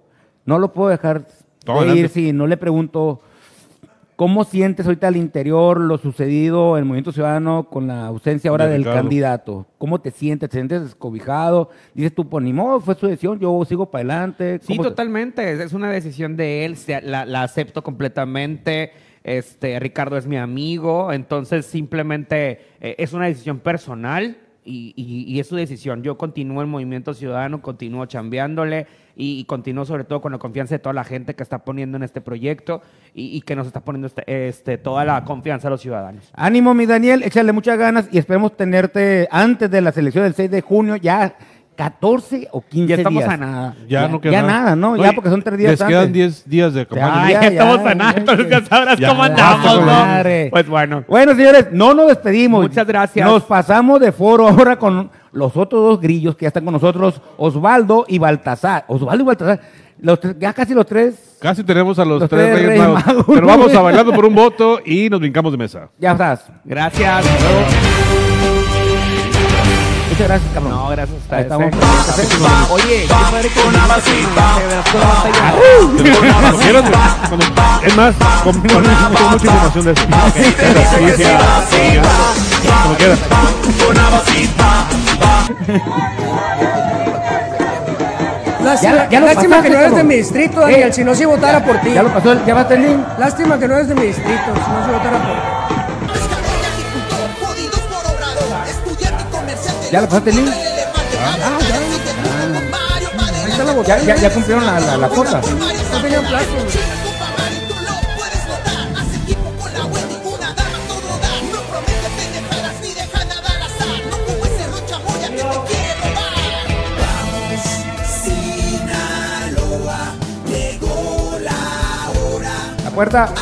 B: no lo puedo dejar de
C: adelante.
B: ir si no le pregunto cómo sientes ahorita al interior lo sucedido en el Movimiento Ciudadano con la ausencia ahora
C: De
B: del
C: Ricardo.
B: candidato. ¿Cómo te sientes? ¿Te sientes descobijado? Dices tú, pues ni modo, fue su decisión, yo sigo para adelante.
D: Sí,
B: ¿Cómo te-
D: totalmente. Es- una decisión de él. La, la acepto completamente. Este, Ricardo es mi amigo. Entonces, simplemente eh, es una decisión personal y, y- y es su decisión. Yo continúo en Movimiento Ciudadano, continúo chambeándole y, y continúo sobre todo con la confianza de toda la gente que está poniendo en este proyecto y, y que nos está poniendo este, este, toda la confianza a los ciudadanos.
B: Ánimo, mi Daniel, échale muchas ganas y esperemos tenerte antes de la selección del 6 de junio, ya 14 o 15
D: Ya estamos
B: días.
D: a nada.
C: Ya, no queda
B: ya nada, ¿no? Ya porque son tres días
C: Les quedan
B: antes.
C: 10 días de campaña.
B: Ay,
D: ya,
B: ya,
D: estamos
B: ya,
D: a nada,
B: ya,
D: entonces
B: ya.
D: sabrás
C: Ya,
D: cómo andamos, ¿no?
B: madre.
D: Pues bueno.
B: Bueno, señores, no nos despedimos.
D: Muchas gracias.
B: Nos pasamos de foro ahora con los otros dos grillos que ya están con nosotros, Osvaldo y Baltasar. Osvaldo y Baltasar, los tres- ya casi los tres.
C: Casi tenemos a los,
B: Los
C: tres
B: tres
C: Reyes
B: Reyes
C: Magos.
B: Magos.
C: Pero vamos a bailando por un voto y nos brincamos de mesa.
B: Ya estás.
D: Gracias.
B: Muchas gracias, cabrón.
D: No, gracias a
B: Ahí
D: ustedes.
B: estamos.
D: eh. Oye, qué padre que con una
C: cuando- es más, con, con- con mucha información de eso. Como quieras.
E: Lástima,
B: Ya- ya lo
E: lástima
B: pasaste,
E: que no eres de mi distrito, Daniel,
B: Eh,
E: si no, si votara por ti.
B: Ya lo pasó, el- ya va link.
E: Lástima que no eres de mi distrito, si no, si votara por ti.
B: Ya lo pasaste.
E: Ahí está la
B: Ya,
E: botella.
B: ya, ya cumplieron la, la, la cuota.
E: No tenían plástico.
B: La puerta.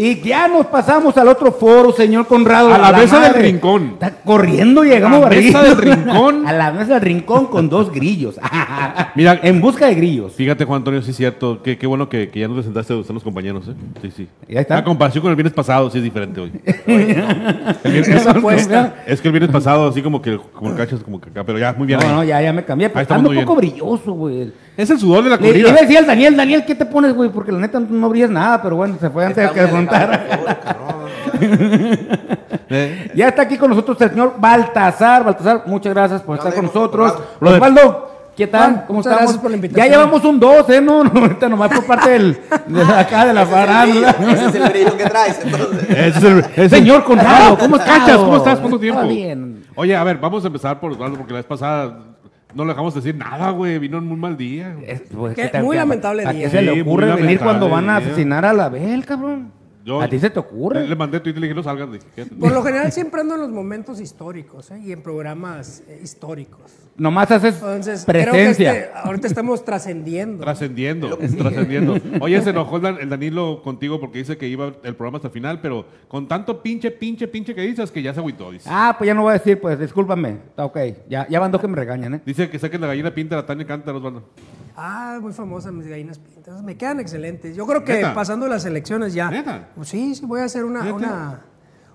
B: Y ya nos pasamos al otro foro, señor Conrado.
C: A la mesa del rincón.
B: Está corriendo, llegamos
C: A la mesa del rincón. <laughs>
B: A la mesa del rincón con dos grillos. <laughs>
C: Mira,
B: en busca de grillos.
C: Fíjate, Juan Antonio, sí es cierto. Qué, qué bueno que, que ya nos presentaste a los compañeros, ¿eh? Sí, sí.
B: Y ahí está.
C: La comparación con el viernes pasado sí es diferente hoy. <laughs> El viernes-
B: apuesta.
C: es que el viernes pasado, así como que como el cachas, como que acá, pero ya, muy bien.
B: No,
C: ahí.
B: no, ya, ya me cambié.
C: Ahí
B: Pero
C: estamos
B: ando un poco brilloso, güey.
C: Es el sudor de la
B: Le, le
C: corrida.
B: iba a decir al Daniel, Daniel, ¿qué te pones, güey? Porque la neta no brillas nada, pero bueno, se fue antes de que preguntara. <laughs>
C: Eh,
B: Ya está aquí con nosotros el señor Baltasar. Baltasar, muchas gracias por estar con nosotros. Osvaldo, ¿qué tal?
E: Juan,
B: ¿Cómo
E: muchas
B: estamos?
E: gracias por la invitación.
B: Ya llevamos un 2, ¿eh? No, no, ahorita nomás por parte del, de acá de la
F: Ese es el
B: farándula.
F: Ese es el brillo que traes, entonces. <laughs>
C: es el- es-
B: Señor Conrado, ¿cómo estás?
C: Cachas, ¿cómo estás? ¿Cuánto tiempo?
B: Todo bien.
C: Oye, a ver, vamos a empezar por Osvaldo, porque la vez pasada no le dejamos decir nada, güey. Vino en muy mal día.
B: Es- pues,
E: Qué-
B: ¿qué te-
E: muy
B: ¿a-
E: lamentable
B: ¿A
E: día.
B: qué se le ocurre venir cuando van a asesinar a la Bel, cabrón?
C: Yo-
B: ¿A ti se te ocurre?
C: Le mandé Twitter y le dije, no dije, quédate.
E: Por lo general siempre ando en los momentos históricos ¿eh? y en programas eh, históricos.
B: Nomás haces
E: Entonces, creo que
B: presencia.
E: este- ahorita estamos trascendiendo.
C: Trascendiendo, trascendiendo. Oye, se enojó el Dan- el Danilo contigo porque dice que iba el programa hasta el final, pero con tanto pinche, pinche, pinche que dices que ya se agüitó, dice.
B: Ah, pues ya no voy a decir, pues discúlpame. Está ok. Ya, ya van dos que me regañan, ¿eh?
C: Dice que saquen la gallina pinta la Tania Cántaro, Osvaldo.
E: Ah, muy famosa mis gallinas pintas. Me quedan excelentes. Yo creo que
C: ¿Neta?
E: pasando las elecciones ya.
C: ¿Neta?
E: Pues sí, sí, voy a hacer una, una,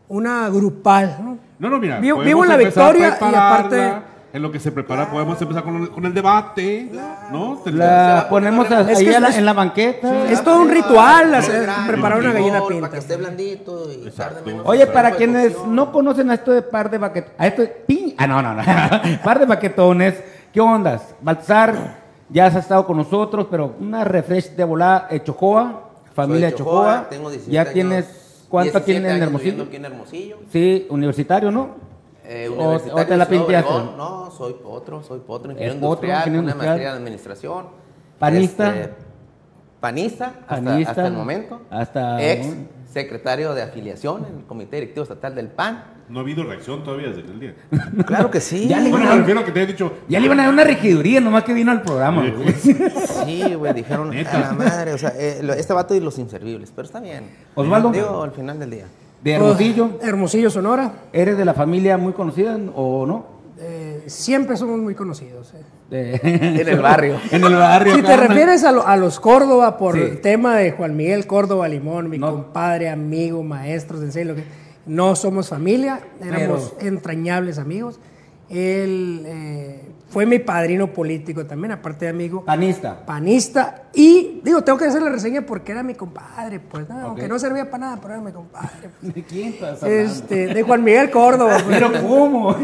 E: una grupal. ¿no?
C: No, no, mira.
E: Vivo- en la victoria y aparte-
C: En lo que se prepara, podemos empezar con el, con el debate, ¿no?
B: La ponemos a-
E: Es
B: ahí
E: que
B: a la-
E: es-
B: en la banqueta.
E: Es todo un ritual hacer- preparar una gallina pinta.
F: Para que esté blandito y tarde menos
B: Oye, para quienes no conocen a esto de par de baquetones, a esto de pin, ah, no, no, no, <laughs> par de baquetones, ¿qué ondas? Baltasar, ya has estado con nosotros, pero una refresh de volada, Chocoa, familia
F: de
B: Chocoa,
F: tengo 17
B: ya
F: años,
B: tienes, ¿cuánto
F: 17
B: tienes en Hermosillo?
F: aquí en Hermosillo.
B: Sí, universitario, ¿no?
F: Eh, universitario
B: o te la pinteaste.
F: Obregón. No, soy potro, soy potro, ingeniero industrial,
B: ingeniero
F: una
B: industrial.
F: maestría de administración.
B: Panista.
F: Este, panista, hasta,
B: Panista,
F: hasta el momento.
B: hasta-
F: Ex secretario de afiliación en el Comité Directivo Estatal del PAN.
C: No ha habido reacción todavía desde aquel día. <laughs>
F: Claro que sí.
B: Ya le
C: Bueno,
B: iban
C: me
B: a-
C: refiero a que te he dicho,
B: Ya le iban a dar una regiduría, nomás que vino al programa. güey.
F: Sí, güey, dijeron,
C: Neta.
F: a la madre, o sea, eh, lo- este vato y los inservibles, pero está bien.
B: Osvaldo.
F: Digo, al final del día.
B: De Hermosillo.
E: Hermosillo, Sonora.
B: ¿Eres de la familia muy conocida o no?
E: eh, siempre somos muy conocidos. eh.
B: De-
F: En el barrio. <laughs>
B: en el barrio.
E: Si te
B: carnal.
E: refieres a, lo- a los Córdoba por
B: Sí.
E: el tema de Juan Miguel Córdoba Limón, mi
B: No.
E: compadre, amigo, maestro, sensei, lo que no somos familia, éramos entrañables amigos. Él eh, fue mi padrino político también, aparte de amigo,
B: Panista.
E: panista. Y digo, tengo que hacer la reseña porque era mi compadre, pues, ¿no? aunque no servía para nada, pero era mi compadre. pues. <laughs>
B: ¿De quién estás hablando?
E: Este, de Juan Miguel Córdoba. <laughs> pues.
B: Pero ¿cómo?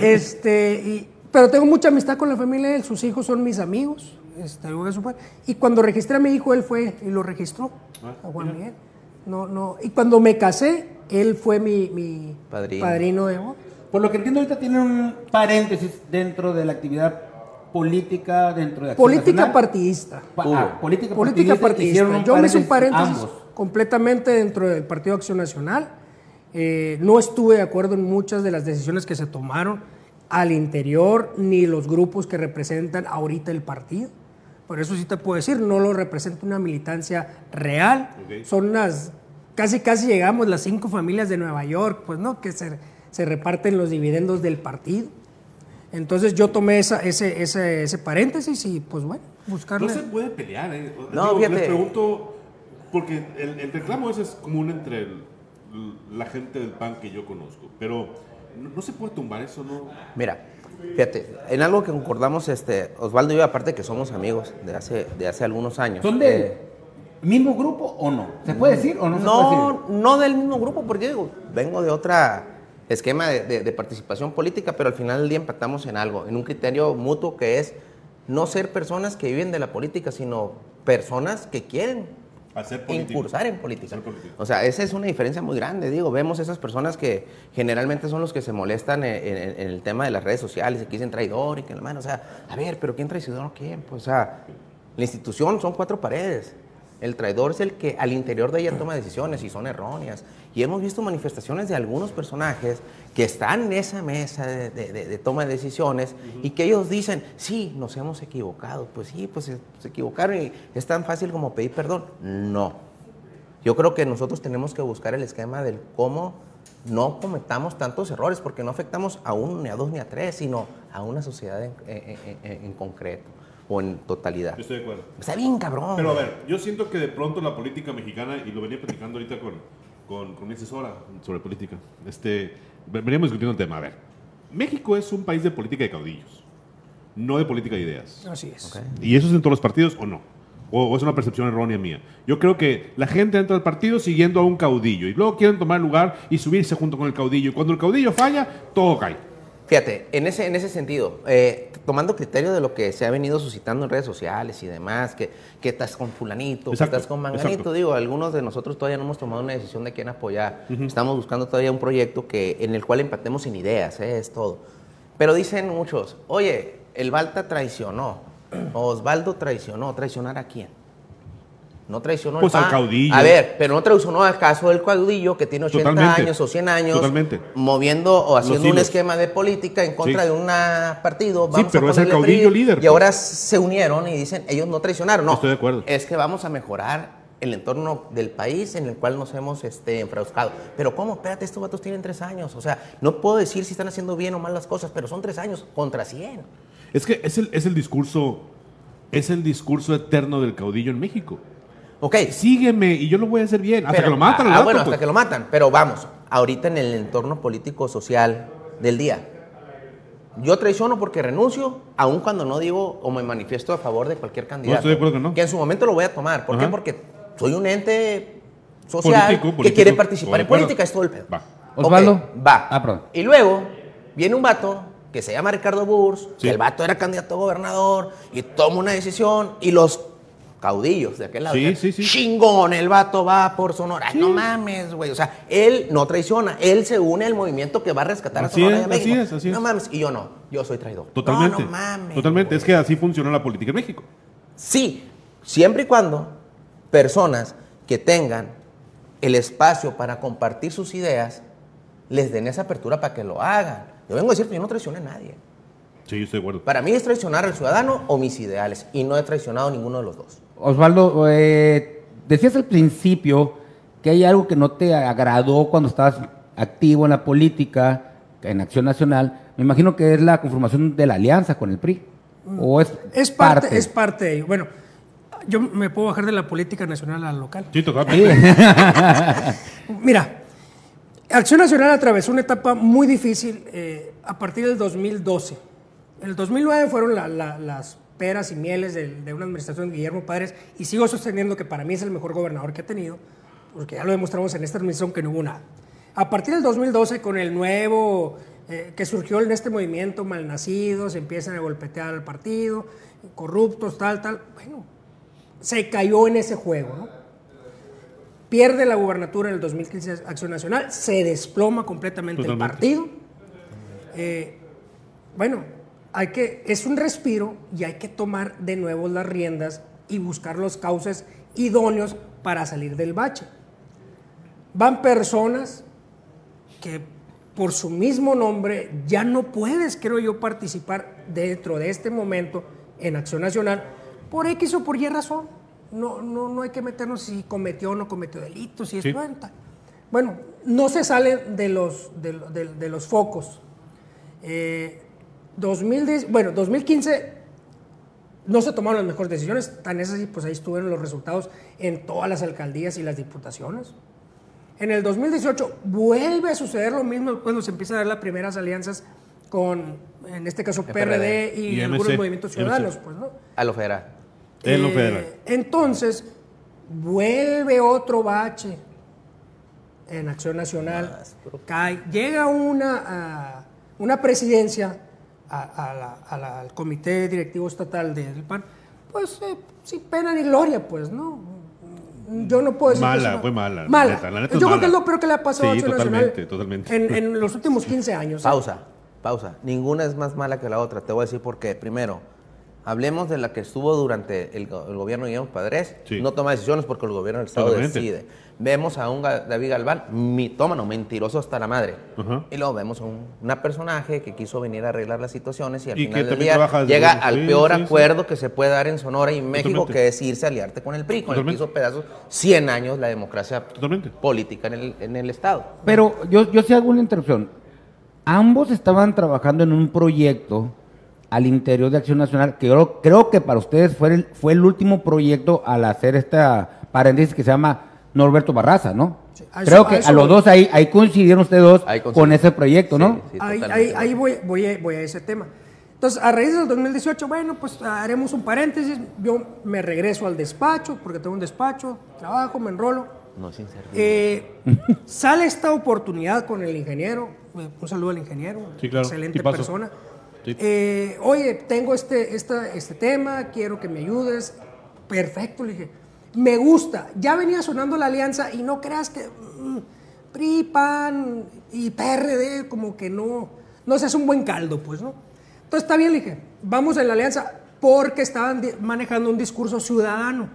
E: Este, y- pero tengo mucha amistad con la familia de él, sus hijos son mis amigos. Este, y cuando registré a mi hijo, él fue y lo registró, a Juan Miguel. No, no, y cuando me casé, él fue mi, mi
F: Padrino.
E: padrino de boda.
B: Por lo que entiendo, ahorita tienen un paréntesis dentro de la actividad política, dentro de Acción
E: Política
B: Nacional.
E: partidista.
B: Pa- ah, política,
E: Política
B: partidista.
E: Yo me hice un paréntesis
B: ambos.
E: completamente dentro del Partido Acción Nacional. Eh, no estuve de acuerdo en muchas de las decisiones que se tomaron al interior, ni los grupos que representan ahorita el partido. Por eso sí te puedo decir, no lo representa una militancia real.
C: Ok.
E: Son unas, casi casi llegamos las cinco familias de Nueva York, pues no, que se, se reparten los dividendos del partido. Entonces yo tomé esa, ese, ese, ese paréntesis y pues bueno, buscarle.
C: no se puede pelear, ¿eh?
F: No,
C: Digo. Les pregunto, porque el, el reclamo ese es común entre el- la gente del PAN que yo conozco, pero no, no se puede tumbar eso, ¿no?
F: Mira, fíjate, en algo que concordamos, este, Osvaldo y yo, aparte que somos amigos de hace, de hace algunos años.
B: ¿Son del
F: eh,
B: mismo grupo o no? ¿Se puede decir o no, se puede
F: no,
B: decir?
F: no del mismo grupo, porque digo, vengo de otra esquema de, de- de participación política, pero al final del día empatamos en algo, en un criterio mutuo que es no ser personas que viven de la política, sino personas que quieren
C: Hacer política.
F: incursar en política. O sea, esa es una diferencia muy grande, digo, vemos esas personas que generalmente son los que se molestan en, en- en el tema de las redes sociales, y que dicen traidor y que la mano, o sea, a ver, pero ¿quién traicionó a quién? Pues, o sea, la institución son cuatro paredes. El traidor es el que al interior de ella toma decisiones y son erróneas. Y hemos visto manifestaciones de algunos personajes que están en esa mesa de, toma de decisiones y que ellos dicen, sí, nos hemos equivocado. Pues sí, pues se, se equivocaron y es tan fácil como pedir perdón. No. Yo creo que nosotros tenemos que buscar el esquema del cómo no cometamos tantos errores, porque no afectamos a uno, ni a dos, ni a tres, sino a una sociedad en concreto o en totalidad.
C: Yo estoy de acuerdo.
F: Está bien, cabrón.
C: Pero a ver, yo siento que de pronto la política mexicana, y lo venía platicando ahorita con, con, con mi asesora sobre política, este, veníamos discutiendo el tema. A ver, México es un país de política de caudillos, no de política de ideas.
E: Así es.
F: Ok.
C: ¿Y eso es en todos los partidos o no? O, o es una percepción errónea mía. Yo creo que la gente entra al partido siguiendo a un caudillo y luego quieren tomar lugar y subirse junto con el caudillo. Y cuando el caudillo falla, todo cae.
F: Fíjate, en ese, en ese sentido, eh, tomando criterio de lo que se ha venido suscitando en redes sociales y demás, que, que estás con fulanito,
C: Exacto,
F: que estás con manganito,
C: exacto.
F: digo, algunos de nosotros todavía no hemos tomado una decisión de quién apoyar. Estamos buscando todavía un proyecto que, en el cual empatemos en ideas, eh, es todo. Pero dicen muchos, oye, el Balta traicionó, <clears throat> Osvaldo traicionó, ¿traicionar a quién? No traicionó
C: Pues
F: al
C: caudillo.
F: A ver, pero no traicionó al caso del caudillo que tiene 80
C: Totalmente.
F: años o 100 años
C: Totalmente.
F: moviendo o haciendo un esquema de política en contra
C: Sí.
F: de un partido.
C: Sí,
F: Vamos
C: pero
F: a
C: es el caudillo
F: PRI,
C: líder,
F: Y
C: pues.
F: ahora se unieron y dicen, ellos no traicionaron. No,
C: Estoy de acuerdo.
F: Es que vamos a mejorar el entorno del país en el cual nos hemos este, enfrascado. Pero ¿cómo? Espérate, estos vatos tienen tres años. O sea, no puedo decir si están haciendo bien o mal las cosas, pero son tres años contra 100.
C: Es que es el, es el discurso, es el discurso eterno del caudillo en México.
F: Ok.
C: Sígueme y yo lo voy a hacer bien. Hasta
F: Pero-
C: que lo matan.
F: Ah,
C: vato,
F: bueno, hasta
C: pues.
F: que lo matan. Pero vamos, ahorita en el entorno político social del día. Yo traiciono porque renuncio, aun cuando no digo o me manifiesto a favor de cualquier candidato.
C: estoy de acuerdo que no.
F: Que en su momento lo voy a tomar. ¿Por qué? Porque soy un ente social
C: Político,
F: que quiere participar en política. Es todo el pedo.
C: Va.
B: Osvaldo.
F: va.
B: Ah, perdón.
F: Y luego viene un vato que se llama Ricardo Burs,
C: Sí.
F: que el vato era candidato a gobernador y toma una decisión y los caudillos de aquel lado.
C: Sí,
F: o sea,
C: sí, sí.
F: Chingón, el vato va por Sonora. Ay, No mames, güey. O sea, él no traiciona, él se une al movimiento que va a rescatar
C: Así
F: a Sonora
C: es,
F: de
C: así
F: México.
C: es, así
F: no
C: es.
F: mames, y yo no, yo soy traidor.
C: Totalmente.
F: No, no mames.
C: Totalmente.
F: güey.
C: Es que así funciona la política en México.
F: Sí, siempre y cuando personas que tengan el espacio para compartir sus ideas, les den esa apertura para que lo hagan. Yo vengo a decir que yo no traicioné a nadie.
C: Sí, yo estoy de acuerdo.
F: Para mí es traicionar al ciudadano o mis ideales, y no he traicionado a ninguno de los dos.
B: Osvaldo, eh, decías al principio que hay algo que no te agradó cuando estabas activo en la política, en Acción Nacional. Me imagino que es la conformación de la alianza con el PRI. ¿O es,
E: Es parte, es parte de ello. Bueno, yo me puedo bajar de la política nacional a la local.
C: Sí, toca. <laughs>
E: Mira, Acción Nacional atravesó una etapa muy difícil eh, a partir del 2012. En el 2009 fueron la- la- las peras y mieles de, de una administración de Guillermo Padres y sigo sosteniendo que para mí es el mejor gobernador que ha tenido, porque ya lo demostramos en esta administración que no hubo nada. A partir del 2012, con el nuevo eh, que surgió en este movimiento, malnacidos, empiezan a golpetear al partido, corruptos, tal, tal, bueno, se cayó en ese juego, ¿no? pierde la gubernatura en el 2015 Acción Nacional, se desploma completamente el partido. Eh, bueno, hay que, es un respiro y hay que tomar de nuevo las riendas y buscar los cauces idóneos para salir del bache. Van personas que por su mismo nombre ya no puedes, creo yo, participar dentro de este momento en Acción Nacional por X o por Y razón. No, no, no hay que meternos si cometió o no cometió delitos, si
C: Sí.
E: esto tal. Bueno, no se sale de los, de, lo- de- de los focos. Eh, 2010, bueno, 2015 no se tomaron las mejores decisiones, tan es así, pues ahí estuvieron los resultados en todas las alcaldías y las diputaciones. En el 2018 vuelve a suceder lo mismo cuando se empiezan a dar las primeras alianzas con, en este caso, PRD,
F: PRD
E: y,
C: Y
E: algunos
C: MC,
E: movimientos
C: MC.
E: ciudadanos, pues, ¿no?
F: A lo federal.
C: En lo
E: Eh,
C: federal.
E: Entonces, vuelve otro bache en Acción Nacional. Cae, llega una, ah, una presidencia a- a la- a la- al Comité Directivo Estatal del PAN, pues eh, sin pena ni gloria, pues, ¿no? Yo no puedo decir
C: Mala, fue mala,
E: Mala.
C: neta, la neta
E: Yo creo
C: mala.
E: que es lo peor que le ha pasado a
C: Sí,
E: Acción
C: totalmente,
E: Nacional
C: totalmente.
E: En, en los últimos 15 años. ¿eh?
F: Pausa, pausa. Ninguna es más mala que la otra. Te voy a decir por qué. Primero, hablemos de la que estuvo durante el, go- el gobierno de Guillermo Padres.
C: Sí.
F: No toma decisiones porque el gobierno del Estado
C: Totalmente.
F: decide. Vemos a un David Galván, mitómano, mentiroso hasta la madre. Y luego vemos a un una personaje que quiso venir a arreglar las situaciones y al
C: Y
F: final del día llega
C: el-
F: al
C: sí,
F: peor
C: sí, sí.
F: acuerdo que se puede dar en Sonora y México,
C: Totalmente.
F: que es irse a aliarte con el PRI, con el que hizo pedazos 100 años la democracia
C: Totalmente.
F: política en el, en el Estado.
B: Pero yo, yo sí hago una interrupción. Ambos estaban trabajando en un proyecto al interior de Acción Nacional, que yo creo que para ustedes fue el, fue el último proyecto al hacer esta paréntesis que se llama Norberto Barraza, ¿no?
E: Sí, a eso-
B: creo
E: a
B: que
E: eso
B: a los
E: voy.
B: dos ahí, ahí coincidieron ustedes dos
F: Ahí
B: con ese proyecto, ¿no?
F: Sí, sí,
E: ahí, ahí- voy, voy, a, voy a ese tema. Entonces, a raíz del 2018, bueno, pues haremos un paréntesis. Yo me regreso al despacho, porque tengo un despacho, trabajo, me enrolo.
F: No inservible.
E: Eh, sale esta oportunidad con el ingeniero. Un saludo al ingeniero,
C: Sí, claro,
E: excelente persona. Eh, Oye, tengo este, esta- este tema, quiero que me ayudes. Perfecto, le dije. Me gusta. Ya venía sonando la alianza y no creas que mm, PRI, PAN y PRD como que no, no se hace un buen caldo, pues, ¿no? Entonces está bien, le dije, vamos en la alianza porque estaban manejando un discurso ciudadano.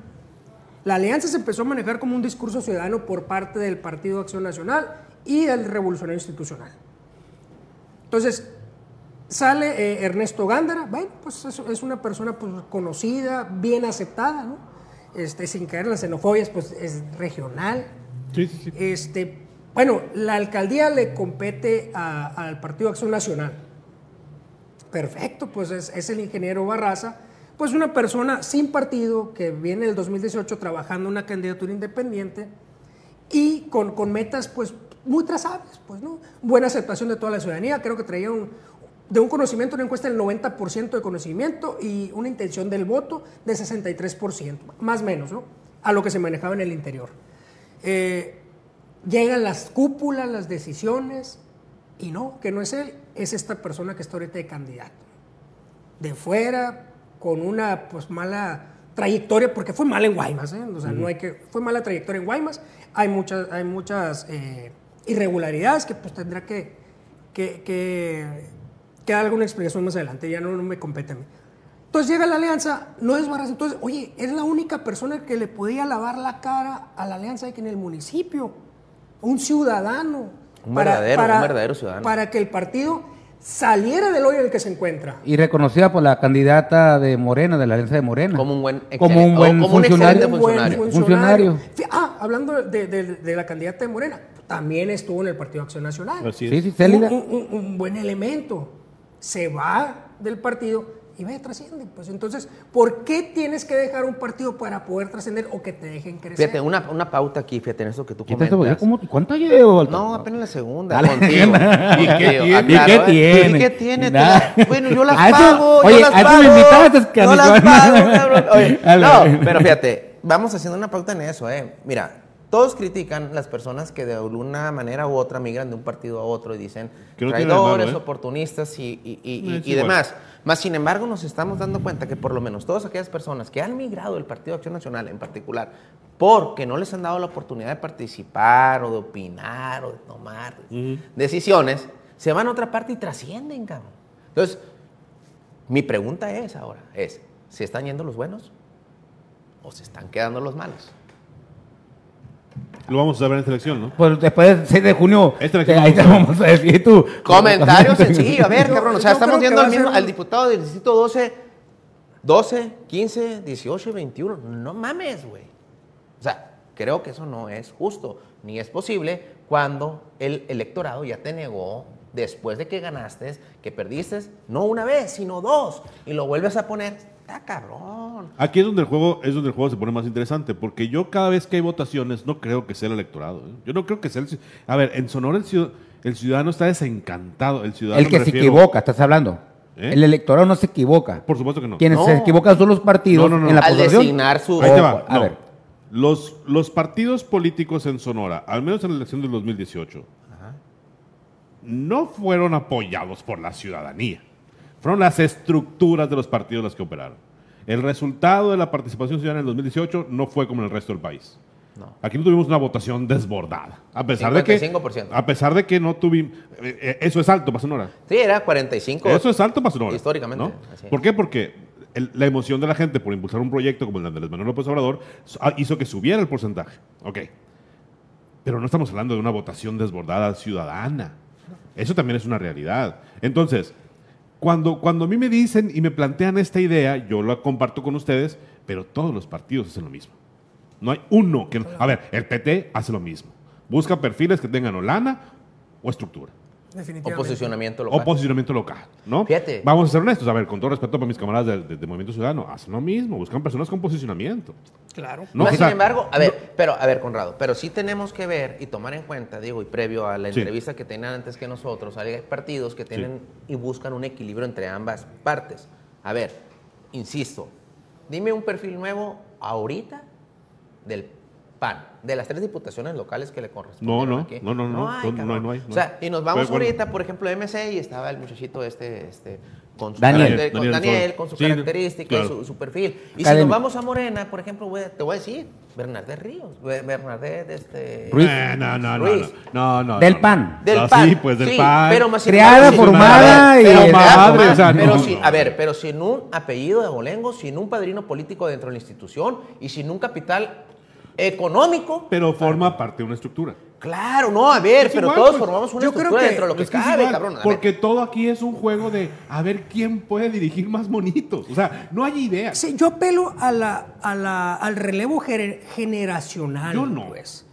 E: La alianza se empezó a manejar como un discurso ciudadano por parte del Partido Acción Nacional y del Revolucionario Institucional. Entonces, sale eh, Ernesto Gándara, bueno, pues es, es una persona pues, conocida, bien aceptada, ¿no? Este, sin caer en las xenofobias, pues es regional.
C: Sí, sí, sí.
E: Este, bueno, la alcaldía le compete a- al Partido Acción Nacional. Perfecto, pues es, es el ingeniero Barraza, pues una persona sin partido que viene del 2018 trabajando una candidatura independiente y con, con metas pues muy trazables, pues, ¿no? Buena aceptación de toda la ciudadanía, creo que traía un, de un conocimiento, una encuesta del 90% de conocimiento y una intención del voto de 63%, más o menos, ¿no? A lo que se manejaba en el interior. Eh, llegan las cúpulas, las decisiones, y no, que no es él, es esta persona que está ahorita de candidato. De fuera, con una pues mala trayectoria, porque fue mala en Guaymas, ¿eh? o sea, no hay que, fue mala trayectoria en Guaymas, hay muchas, hay muchas eh, irregularidades que pues tendrá que, que, que, que dar alguna explicación más adelante, ya no, no me compete a mí. Entonces llega la alianza, no es Barras. Entonces, oye, es la única persona que le podía lavar la cara a la alianza aquí en el municipio. Un ciudadano.
F: Un verdadero, un verdadero ciudadano.
E: Para que el partido saliera del hoyo en el que se encuentra.
B: Y reconocida por la candidata de Morena, de la alianza de Morena.
F: Como un buen,
B: Como un buen
F: como un
B: funcionario.
E: Un buen
F: funcionario.
B: Funcionario.
E: Fí- Ah, hablando de, de- de la candidata de Morena, también estuvo en el Partido Acción Nacional.
C: Así es.
B: Sí, sí,
E: un- un- un buen elemento. Se va del partido y ve, trasciende. Pues entonces, ¿por qué tienes que dejar un partido para poder trascender o que te dejen crecer?
F: Fíjate, una, una pauta aquí, fíjate, en eso que tú comentas.
B: ¿cómo- ¿Cuánto llevo?
F: No, apenas la segunda.
B: Dale.
F: contigo. <laughs>
B: ¿Y
C: qué tiene?
B: ¿Y
F: claro,
B: qué
F: ¿eh?
B: tiene?
F: ¿Y qué tiene? Bueno, yo las
B: A <laughs> eso-
F: pago.
B: oye,
F: yo las
B: a eso
F: pago.
B: me invitaste,
F: Yo las pago, cabrón. <laughs> Oye, no, pero fíjate, vamos haciendo una pauta en eso, ¿eh? Mira, todos critican las personas que de alguna manera u otra migran de un partido a otro y dicen
C: no malo,
F: traidores,
C: ¿eh?
F: oportunistas y, y- y- y-
C: Es
F: y
C: igual.
F: demás. Más sin embargo, nos estamos dando cuenta que por lo menos todas aquellas personas que han migrado del Partido Acción Nacional en particular, porque no les han dado la oportunidad de participar o de opinar o de tomar decisiones, se van a otra parte y trascienden, cabrón. Entonces, mi pregunta es ahora, es, ¿se están yendo los buenos o se están quedando los malos?
C: Lo vamos a saber en esta elección, ¿no?
B: Pues después del 6 de junio,
C: Esta elección
B: ahí te
C: vamos a ver.
B: decir tú.
F: Comentario <laughs> sencillo, a ver, cabrón, o sea, estamos viendo al, mismo, al diputado del distrito 12, 12, 15, 18 y 21. No mames, güey. O sea, creo que eso no es justo, ni es posible cuando el electorado ya te negó después de que ganaste, que perdiste, no una vez, sino dos, y lo vuelves a poner. Está cabrón.
C: Aquí es donde el juego es donde el juego se pone más interesante, porque yo cada vez que hay votaciones no creo que sea el electorado. ¿eh? Yo no creo que sea el A ver, en Sonora el, ciu- el ciudadano está desencantado. El ciudadano
B: El que se equivoca, estás hablando.
C: ¿Eh?
B: El electorado no se equivoca.
C: Por supuesto que no.
B: Quienes
F: No.
B: se equivocan son los partidos
C: No, no, no.
B: en la
F: Al designar su-
C: Ahí te va.
B: A ver,
C: Los, los partidos políticos en Sonora, al menos en la elección del 2018, no fueron apoyados por la ciudadanía. Fueron las estructuras de los partidos las que operaron. El resultado de la participación ciudadana en el 2018 no fue como en el resto del país.
F: No.
C: Aquí no tuvimos una votación desbordada. A pesar de que
F: 55%.
C: a pesar de que no tuvimos eh, eh, eso es alto para Sonora.
F: Sí, era 45.
C: Eso es alto para Sonora.
F: Históricamente,
C: ¿no? ¿Por qué? Porque el- la emoción de la gente por impulsar un proyecto como el de Andrés Manuel López Obrador ah, hizo que subiera el porcentaje. Ok. Pero no estamos hablando de una votación desbordada ciudadana. Eso también es una realidad. Entonces, cuando, cuando a mí me dicen y me plantean esta idea, yo la comparto con ustedes, pero todos los partidos hacen lo mismo. No hay uno que... no- A ver, el PT hace lo mismo. Busca perfiles que tengan o lana o estructura.
F: O
E: Definitivamente.
F: posicionamiento local.
C: O posicionamiento local, ¿no?
F: Fíjate.
C: Vamos a ser honestos, a ver, con todo respeto para mis camaradas de, de- de Movimiento Ciudadano, hacen lo mismo, buscan personas con posicionamiento.
E: Claro.
C: No,
F: Más
C: o sea,
F: sin embargo, a ver, pero a ver, Conrado, pero sí tenemos que ver y tomar en cuenta, digo, y previo a la
C: Sí.
F: entrevista que tenían antes que nosotros, hay partidos que tienen y buscan un equilibrio entre ambas partes. A ver, insisto, dime un perfil nuevo ahorita del PAN, de las tres diputaciones locales que le corresponden.
C: No, no,
F: aquí.
C: no, no, no, no,
F: cabrón.
C: no hay, no hay, no
F: O sea,
C: hay.
F: y nos vamos ahorita, por ejemplo, MC y estaba el muchachito este, este, con su
B: Daniel.
F: caracter- con
C: Daniel
F: Daniel, con su
C: Sí,
F: característica y su, su perfil. Y si nos vamos a Morena, por ejemplo, te voy a decir, Bernardé Ríos, Be- Bernardé este...
B: Ruiz.
C: Eh, no, no, no,
F: Ruiz.
C: no, no, no,
B: Del
C: no.
B: PAN.
F: Del PAN.
C: Sí, pues del
F: Sí,
C: PAN.
F: Pero más
B: Creada, formada y-
F: pero
C: madre, o sea,
F: sin-. A ver, pero sin un apellido de abolengo, sin un padrino político dentro de la institución y sin un capital económico.
C: Pero forma parte de una estructura.
F: Claro, no, a ver,
C: Es
F: pero
C: igual,
F: todos
C: pues.
F: formamos una
E: Yo creo
F: estructura
E: que-
F: dentro de lo que
C: Es que es
F: cabe,
C: igual,
F: cabrón.
C: Porque todo aquí es un juego de a ver quién puede dirigir más monitos. O sea, no hay idea.
E: Sí, yo apelo a la, a la, al relevo gener- generacional.
C: Yo no.
E: Pues.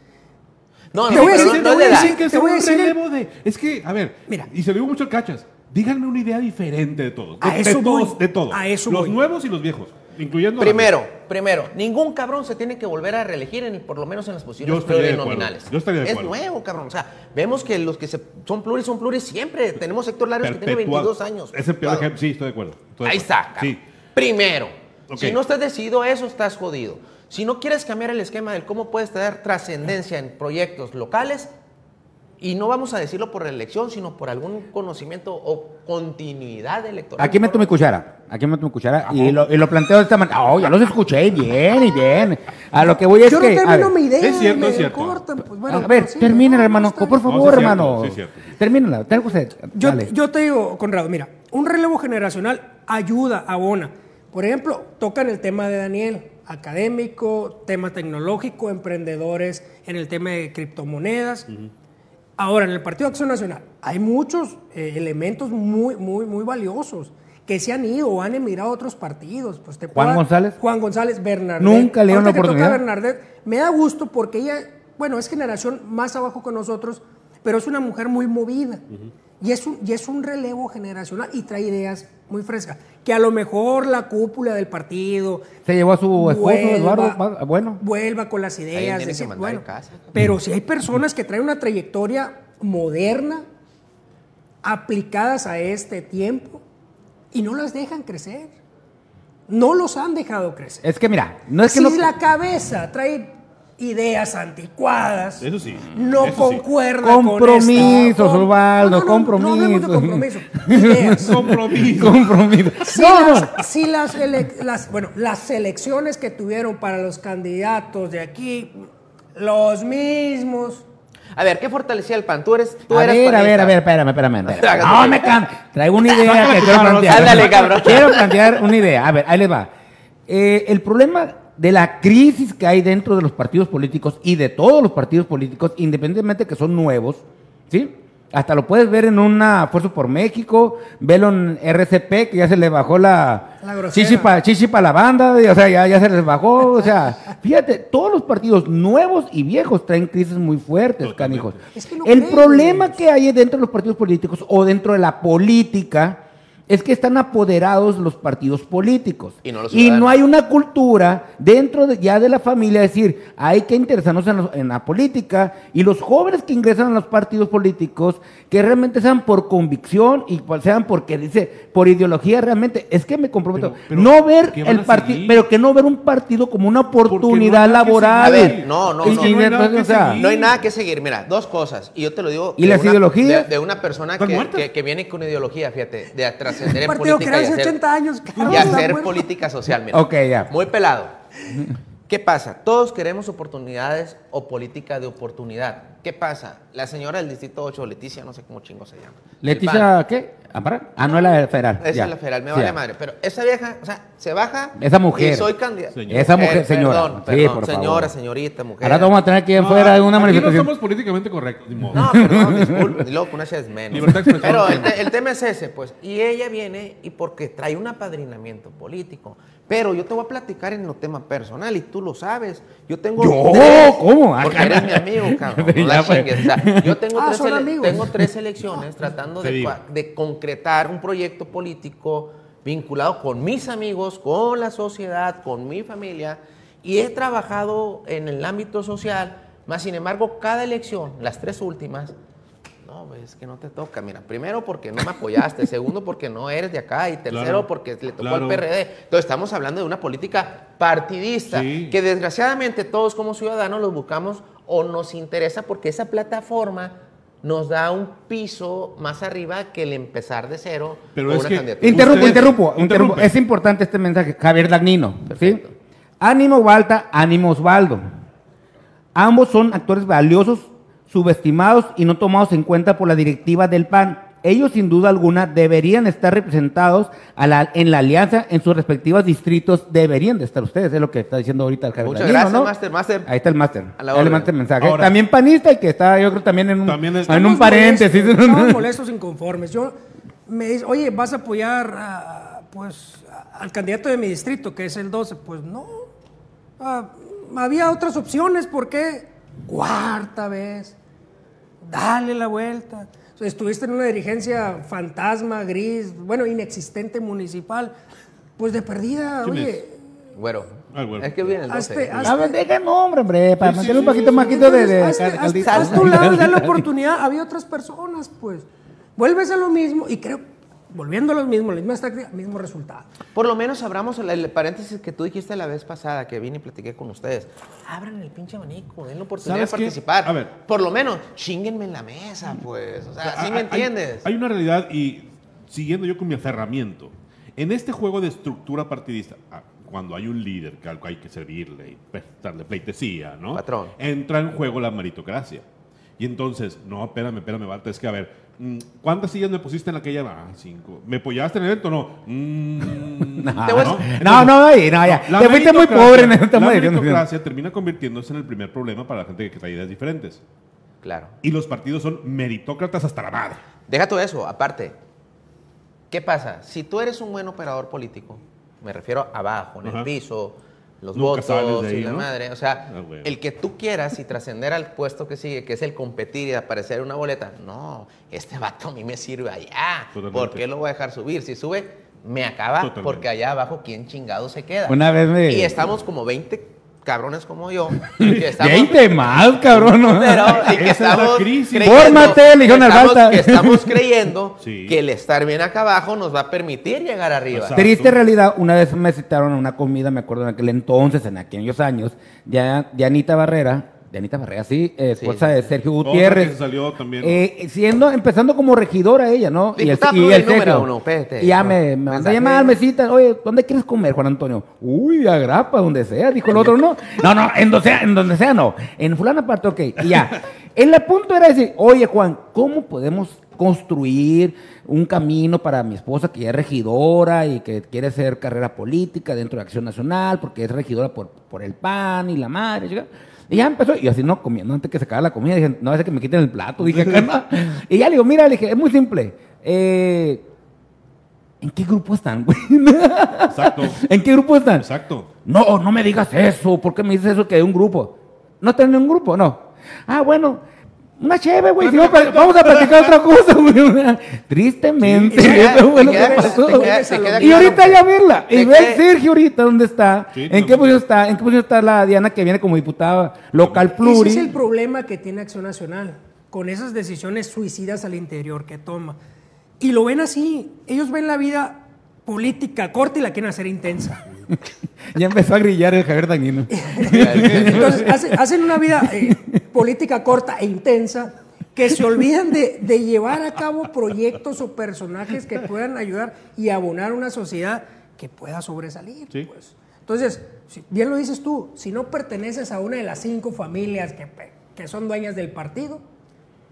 F: no,
E: te
F: no,
E: voy a decir-
F: no,
E: te
F: no es
E: decir-
C: que
E: a
C: un relevo de. Es que, a ver,
E: Mira.
C: y se lo digo mucho al cachas. Díganme una idea diferente de todos. De,
E: A eso
C: de todos,
E: voy.
C: de todos.
E: A eso
C: Los
E: voy.
C: nuevos y los viejos, incluyendo. la
F: Primero, primero, ningún cabrón se tiene que volver a reelegir, en, por lo menos en las posiciones plurinominales.
C: Yo estaría de
F: Es
C: acuerdo.
F: nuevo, cabrón. O sea, vemos que los que se- son pluris son pluris siempre. Tenemos Héctor Larios que tiene
C: perpetuado.
F: 22 años.
C: Es el peor ejemplo. Sí, estoy de acuerdo. estoy de
F: Ahí está, cabrón.
C: Sí.
F: Primero, si no estás decidido a eso, estás jodido. Si no quieres cambiar el esquema del cómo puedes tener trascendencia en proyectos locales, y no vamos a decirlo por elección, sino por algún conocimiento o continuidad electoral.
B: Aquí meto mi cuchara. Aquí meto mi cuchara y lo, y lo planteo de esta manera. Oh, ya los escuché bien y bien. A lo que voy es
E: Yo
B: que.
E: no
B: a
E: termino mi idea.
C: es cierto,
E: me
C: es cierto.
E: cortan, pues, bueno,
B: a ver,
E: sí,
B: termina,
E: no,
B: hermano. Por favor,
C: No, sí
B: hermano.
C: sí es cierto.
B: Termínala. Tengo usted.
E: Yo, yo te digo, Conrado, mira, un relevo generacional ayuda, abona. Por ejemplo, tocan el tema de Daniel, académico, tema tecnológico, emprendedores en el tema de criptomonedas. Ahora, en el Partido Acción Nacional hay muchos eh, elementos muy, muy, muy valiosos que se han ido o han emigrado a otros partidos. Pues te
B: Juan González.
E: Juan González, Bernardet.
B: Nunca le dieron la oportunidad.
E: Bernardet, me da gusto porque ella, bueno, es generación más abajo que nosotros, pero es una mujer muy movida. y, es un, y es un relevo generacional y trae ideas muy frescas. Que a lo mejor la cúpula del partido
B: Se llevó a su esposo,
E: vuelva-
B: Eduardo. Bueno,
E: vuelva con las ideas. decir, bueno,
F: casa.
E: pero si hay personas que traen una trayectoria moderna, aplicadas a este tiempo, y no las dejan crecer. No los han dejado crecer.
B: es que mira, no es que
E: si
B: no.
E: la cabeza trae ideas anticuadas,
C: Eso sí,
E: no
C: eso sí.
E: concuerda
B: Compromisos,
E: con esta-
B: Osvaldo,
E: No, no, no, No, hablemos de
B: compromisos.
E: compromiso. <laughs> Ideas.
C: Compromiso.
B: Compromiso.
E: Si,
B: No, no.
E: las, si las, ele- las- bueno, las elecciones que tuvieron para los candidatos de aquí, los mismos.
F: A ver, ¿qué fortalecía el PAN? Tú eres, tú
B: a
F: eras
B: ver, a ver, a ver, espérame, espérame. espérame.
F: Hágase.
B: No, me can... Traigo una idea que <laughs> quiero plantear.
F: Ándale, cabrón.
B: Quiero plantear una idea. A ver, ahí les va. Eh, el problema de la crisis que hay dentro de los partidos políticos y de todos los partidos políticos, independientemente que son nuevos, ¿sí? Hasta lo puedes ver en una Fuerza por México, velo en RCP, que ya se le bajó la,
E: La grosera.
B: chichi pa, chichi pa la banda, y, o sea, ya, ya se les bajó, o sea, <laughs> fíjate, todos los partidos nuevos y viejos traen crisis muy fuertes,
C: Totalmente.
B: canijos.
E: Es que no
B: El
E: creen.
B: problema que hay dentro de los partidos políticos o dentro de la política es que están apoderados los partidos políticos.
F: Y no los
B: no hay una cultura dentro de- ya de la familia, es decir, hay que interesarnos en, los- en la política y los jóvenes que ingresan a los partidos políticos, que realmente sean por convicción y pues sean porque dice, por ideología realmente, es que me comprometo,
C: Pero- pero,
B: no ver
C: ¿qué van
B: el partido, pero que no ver un partido como una
C: no
B: oportunidad
C: que
B: laboral.
C: seguir.
F: No, no,
B: Y-
F: no.
B: y
C: No hay nada
B: entonces,
C: que
B: o sea,
C: seguir.
F: No hay nada que seguir. Mira, dos cosas. Y yo te lo digo.
B: ¿Y
F: de
B: las
F: una-
B: ideologías?
F: De, de una persona
C: ¿Están
F: que, que, que viene con ideología, fíjate, de trascender en
E: partido
F: política
E: que
F: y
E: hace
F: hacer,
E: 80 años, cabrón,
F: y hacer política social. Mira.
B: Ok, ya.
F: Muy pelado. ¿Qué pasa? Todos queremos oportunidades o política de oportunidad. ¿Qué pasa? La señora del Distrito 8, Leticia, no sé cómo chingo se llama.
B: Leticia, ¿qué? Ah, no es la federal.
F: Esa
B: ya.
F: es la federal, me
B: Sí,
F: vale
B: ya.
F: madre. Pero esa vieja, o sea, se baja.
B: Esa mujer.
F: Y soy candidata.
B: Esa mujer, señora.
F: Perdón,
B: Sí,
F: perdón,
B: por favor.
F: señora, señorita, mujer.
B: Ahora te vamos a tener aquí
C: No,
B: afuera de una manifestación.
C: no somos políticamente correctos, ni modo.
F: No, perdón, disculpe. Con esa es menos. Pero el, te- el tema es ese, pues. Y ella viene y porque trae un apadrinamiento político. Pero yo te voy a platicar en los temas personal y tú lo sabes. Yo tengo.
B: ¿Yo?
F: tres-
B: ¿Cómo? Ah,
F: Porque eres mi amigo, cabrón. <laughs> No la
B: pues.
F: chingues. O sea, yo tengo,
E: Ah,
F: tres
E: son
F: ele-
E: amigos.
F: tengo tres elecciones tratando de concretar un proyecto político vinculado con mis amigos, con la sociedad, con mi familia. Y he trabajado en el ámbito social. Más sin embargo, cada elección, las tres últimas, no, pues, es que no te toca. Mira, primero porque no me apoyaste, <laughs> segundo porque no eres de acá y tercero
C: Claro,
F: porque le tocó
C: claro.
F: al PRD. Entonces estamos hablando de una política partidista
C: Sí.
F: que desgraciadamente todos como ciudadanos los buscamos o nos interesa porque esa plataforma nos da un piso más arriba que el empezar de cero
C: Pero
F: con
C: es
F: una
C: que-
F: candidatura.
B: Interrumpo, interrumpo, interrumpo. Es importante este mensaje. Javier Dagnino. ¿sí? Ánimo Balta, ánimo Osvaldo. Ambos son actores valiosos, subestimados y no tomados en cuenta por la directiva del PAN. Ellos, sin duda alguna, deberían estar representados a la- en la alianza en sus respectivos distritos. Deberían de estar ustedes, es lo que está diciendo ahorita el Javier
F: Muchas gracias,
B: ¿no?
F: Master, Master.
B: Ahí está el máster.
F: A la
B: Ahí le
F: orden.
B: manda el mensaje.
C: Ahora-
B: también panista y que está, yo creo, también en un,
C: También
B: en un paréntesis.
E: molestos, <laughs> Estamos molestos, inconformes. Yo me dice, oye, ¿vas a apoyar a, pues, al candidato de mi distrito, que es el 12? Pues no. Ah, había otras opciones, ¿por qué? Cuarta vez. Dale la vuelta. Estuviste en una dirigencia fantasma, gris, bueno, inexistente municipal. Pues de perdida,
C: ¿Quién
E: oye.
F: Güero.
C: Ah, güero.
F: Es que viene el 12.
E: Hazte- hazte-
B: nombre, hombre, para
C: Sí,
B: mantener
C: sí,
B: un poquito
C: sí,
B: más
C: sí.
B: de, de,
E: hazte-
B: cal-
E: hazte-
B: caldito.
E: haz tu lado dale la <laughs> oportunidad. Había otras personas, pues. Vuelves a lo mismo y creo, volviendo a lo mismo, la misma táctica, mismo resultado.
F: Por lo menos abramos el, el paréntesis que tú dijiste la vez pasada que vine y platiqué con ustedes. Abran el pinche abanico, den la oportunidad de
C: ¿Sabes qué?
F: participar.
C: A ver.
F: Por lo menos, chinguenme en la mesa, pues. O sea, ¿sí
C: Hay-
F: me
C: hay-
F: entiendes?
C: Hay, una realidad y siguiendo yo con mi aferramiento. En este juego de estructura partidista, ah, cuando hay un líder que algo hay que servirle y darle pleitesía, ¿no?
F: Patrón.
C: Entra en juego la meritocracia. Y entonces, no, espérame, espérame, Balta, es que a ver, ¿Cuántas sillas me pusiste en aquella? Ah, cinco. ¿Me apoyaste en el evento? No. Mm, <laughs>
B: No, no, no, no, no, ya.
C: La
B: Te fuiste muy pobre en esta
C: La
B: madre.
C: meritocracia termina convirtiéndose en el primer problema para la gente que trae ideas diferentes.
F: Claro.
C: Y los partidos son meritócratas hasta la madre.
F: Deja todo eso, aparte. ¿Qué pasa? Si tú eres un buen operador político, me refiero abajo, en
C: Ajá.
F: el piso, los
C: Nunca sales
F: votos
C: de ahí,
F: y la
C: ¿no?
F: madre, o sea,
C: Ah,
F: el que tú quieras y trascender al puesto que sigue, que es el competir y aparecer en una boleta, no, este vato a mí me sirve allá.
C: Totalmente.
F: ¿Por qué lo voy a dejar subir? Si sube, me acaba,
C: Totalmente.
F: porque allá abajo, ¿quién chingado se queda?
B: Una vez me.
F: Y estamos como 20 cabrones como yo. <laughs> que estamos-
B: 20 más, cabrón. ¿no?
F: pero y que <laughs>
C: Esa es
F: estamos
C: crisis.
F: creyendo-
B: Fórmate,
F: que estamos,
B: Balta.
F: que estamos <laughs> creyendo
C: Sí.
F: que el estar bien acá abajo nos va a permitir llegar arriba.
C: Exacto.
B: Triste realidad, una vez me citaron a una comida, me acuerdo en aquel entonces, en aquellos años, ya, Anita Barrera, Anita Barrera, sí, eh, esposa
F: sí,
B: de
F: sí.
B: Sergio
C: Otra
B: Gutiérrez.
C: que se salió también.
B: Eh, siendo, empezando como regidora ella, ¿no?
F: Diputada
B: y
F: pluri,
B: Sergio.
F: número uno, espérate.
B: Y ya
F: No,
B: me, me mandó a llamar, me cita, oye, ¿dónde quieres comer, Juan Antonio? Uy, a grapa, donde sea, dijo el otro, no. No, no, en donde sea, en donde sea, no. En fulana parte, ok. Y ya. <laughs> El punto era decir, oye, Juan, ¿cómo podemos construir un camino para mi esposa que ya es regidora y que quiere hacer carrera política dentro de Acción Nacional, porque es regidora por, por el PAN y la madre, chica? Y ya empezó, y así no comiendo, antes que se acabara la comida, dije, no, a que me quiten el plato, dije, acá. <laughs> Y ya le digo, mira, le dije, es muy simple. Eh, ¿En qué grupo están, güey? <laughs>
C: Exacto.
B: ¿En qué grupo están?
C: Exacto.
B: No, no me digas eso. ¿Por qué me dices eso que hay un grupo? ¿No están en un grupo? No. Ah, bueno. Una chévere, güey. si no, pa- vamos a platicar otra cosa, güey. Tristemente.
F: Sí, te queda-
B: eso fue lo
F: te
B: que
F: queda-
B: pasó.
F: te queda- te queda
B: y
F: claro
B: ahorita
F: que-
B: ya verla. Y
F: te
B: ve
F: queda-
B: Sergio ahorita dónde está.
C: Sí,
B: ¿En qué posición está? ¿En qué posición está la Diana que viene como diputada local pluri?
E: Ese es el problema que tiene Acción Nacional, con esas decisiones suicidas al interior que toma. Y lo ven así, ellos ven la vida política corta y la quieren hacer intensa. <laughs>
B: Ya empezó a grillar el Javier Dañino. <laughs>
E: Entonces hace- hacen una vida eh, política corta e intensa que se olvidan de, de llevar a cabo proyectos o personajes que puedan ayudar y abonar una sociedad que pueda sobresalir.
C: Sí.
E: pues. Entonces, bien lo dices tú, si no perteneces a una de las cinco familias que, son dueñas del partido,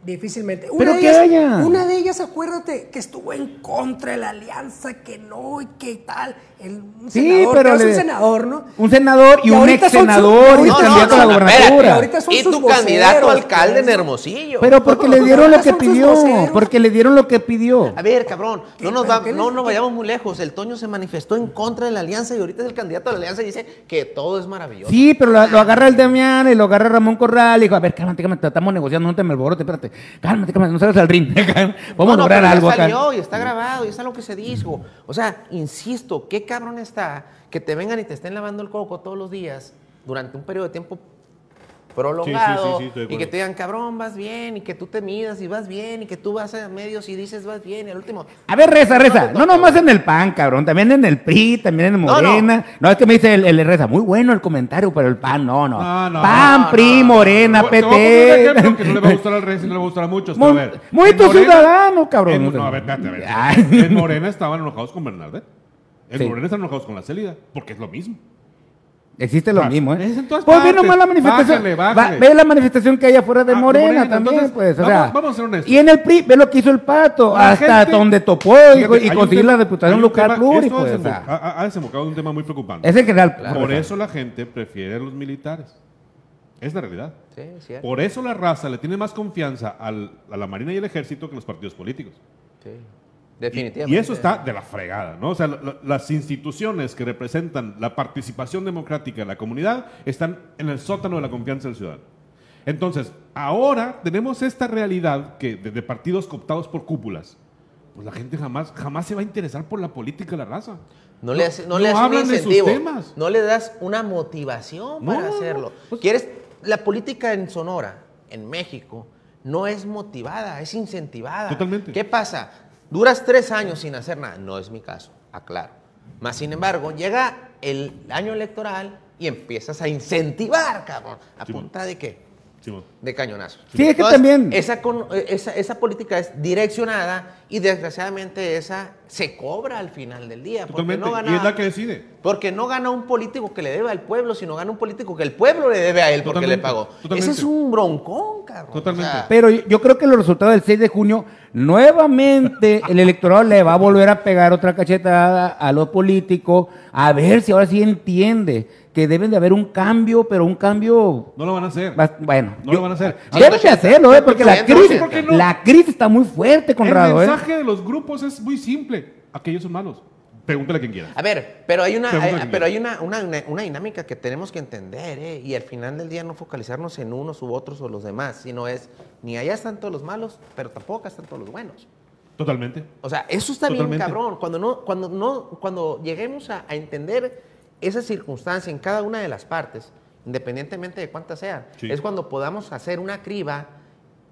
E: difícilmente. Una
B: Pero
E: de ellas-
B: haya.
E: Una de ellas, acuérdate, que estuvo en contra de la alianza, que no y que tal. El, un
B: Sí,
E: senador,
B: pero le-
E: un senador, ¿no?
B: Un senador y,
E: Y
B: un ex
E: su-
B: senador y
E: No,
B: candidato
E: no,
B: a la gobernatura.
E: espérate, ahorita son
F: y
E: sus
F: tu candidato alcalde en
E: pues.
F: Hermosillo.
B: Pero porque le dieron lo que pidió. Porque le dieron lo que pidió.
F: A ver, cabrón, no nos, va- no vayamos muy lejos. El Toño se manifestó en contra de la alianza y ahorita es el candidato de la alianza y dice que todo es maravilloso.
B: Sí, pero lo, lo agarra el Damián y lo agarra Ramón Corral y dijo, a ver, cálmate, cálmate, estamos negociando, no te me alborotes, espérate. Cálmate, cálmate, no salgas al ring. <laughs> Vamos a lograr algo acá.
F: salió y está grabado y está lo que se dijo. O sea, insisto, qué cabrón está que te vengan y te estén lavando el coco todos los días durante un periodo de tiempo prolongado
C: Sí, sí, sí,
F: y que te digan, cabrón, vas bien y que tú te midas y vas bien y que tú vas a medios y dices vas bien y al último...
B: A ver, reza, reza. No
F: toca,
B: nomás en el PAN, cabrón. También en el PRI, también en
F: No, no.
B: Morena. No, es que me dice el, el reza. Muy bueno el comentario, pero el PAN, no, no.
C: No, no,
B: PAN,
F: no,
B: PRI,
F: no.
B: Morena, PT.
C: ejemplo que no le va a <laughs> gustar al rey, y no le va a gustar a muchos.
B: Muy-
C: a ver,
B: muy tu ciudadano, cabrón.
C: en- no, a ver, espérate, a ver. En Morena estaban enojados con Bernardet. En
B: Sí.
C: Morena están enojados con la Célida, porque es lo mismo.
B: Existe lo mismo, ¿eh?
C: es en todas
B: pues ve
C: partes.
B: nomás la manifestación.
C: Bájale,
B: Va-
C: bájale.
B: ve la manifestación que hay afuera de
C: Ah,
B: Morena,
C: Morena,
B: también,
C: entonces,
B: pues. O
C: vamos-
B: sea,
C: vamos a ser honestos.
B: Y en el PRI, ve lo que hizo el pato.
C: La
B: hasta
C: gente-
B: donde topó y,
C: Fíjate,
B: conseguir la diputación local pluri,
C: esto
B: pues.
C: ha, ha desembocado en un tema muy preocupante.
B: es en general.
C: Por
B: pues,
C: eso la gente prefiere a los militares. Es la realidad.
F: Sí, cierto.
C: Por eso la raza le tiene más confianza al- a la Marina y el Ejército que a los partidos políticos.
F: Sí.
C: Y,
F: Definitivamente.
C: y eso está de la fregada, ¿no? O sea, la- la- las instituciones que representan la participación democrática de la comunidad están en el sótano de la confianza del ciudadano. Entonces, ahora tenemos esta realidad que de, de partidos cooptados por cúpulas. Pues la gente jamás, jamás se va a interesar por la política de la raza.
F: No, le, hace- no
C: no
F: le das un
C: hablan de sus
F: incentivo.
C: temas.
F: No le das una motivación para
C: No,
F: hacerlo.
C: pues-
F: ¿Quieres? La política en Sonora, en México, no es motivada, es incentivada.
C: Totalmente.
F: ¿Qué pasa? Duras tres años sin hacer nada. No es mi caso, aclaro. Más sin embargo, llega el año electoral y empiezas a incentivar, cabrón. ¿A
C: Sí,
F: punta de qué?
C: Simón.
F: de cañonazo.
B: Sí, es que también-
F: Esa, esa, esa política es direccionada y desgraciadamente esa se cobra al final del día. Porque no gana,
C: y es la que decide.
F: porque no gana un político que le debe al pueblo, sino gana un político que el pueblo le debe a él porque
C: Totalmente,
F: le pagó.
C: totalmente.
F: Ese es un broncón, cabrón.
C: Totalmente.
F: O sea,
B: Pero yo yo creo que los resultados del 6 de junio, nuevamente el electorado le va a volver a pegar otra cachetada a lo político, a ver si ahora sí entiende que deben de haber un cambio, pero un cambio...
C: No lo van a hacer.
B: Bueno,
C: No
B: yo-
C: lo van a hacer.
B: Deben de hacerlo, ¿eh? porque la
F: 180.
B: crisis,
F: ¿Por qué no?
B: la crisis está muy fuerte, Conrado.
C: el
B: ¿eh?
C: mensaje de los grupos es muy simple. Aquellos son malos. Pregúntale a quien quiera.
F: A ver, pero hay una, hay- pero hay una, una, una- dinámica que tenemos que entender, ¿eh? y al final del día no focalizarnos en unos u otros o los demás, sino es, ni allá están todos los malos, pero tampoco acá están todos los buenos.
C: Totalmente.
F: O sea, eso está bien cabrón. Cuando, no, cuando, no, cuando lleguemos a, a entender esa circunstancia en cada una de las partes, independientemente de cuántas sean,
C: Sí.
F: es cuando podamos hacer una criba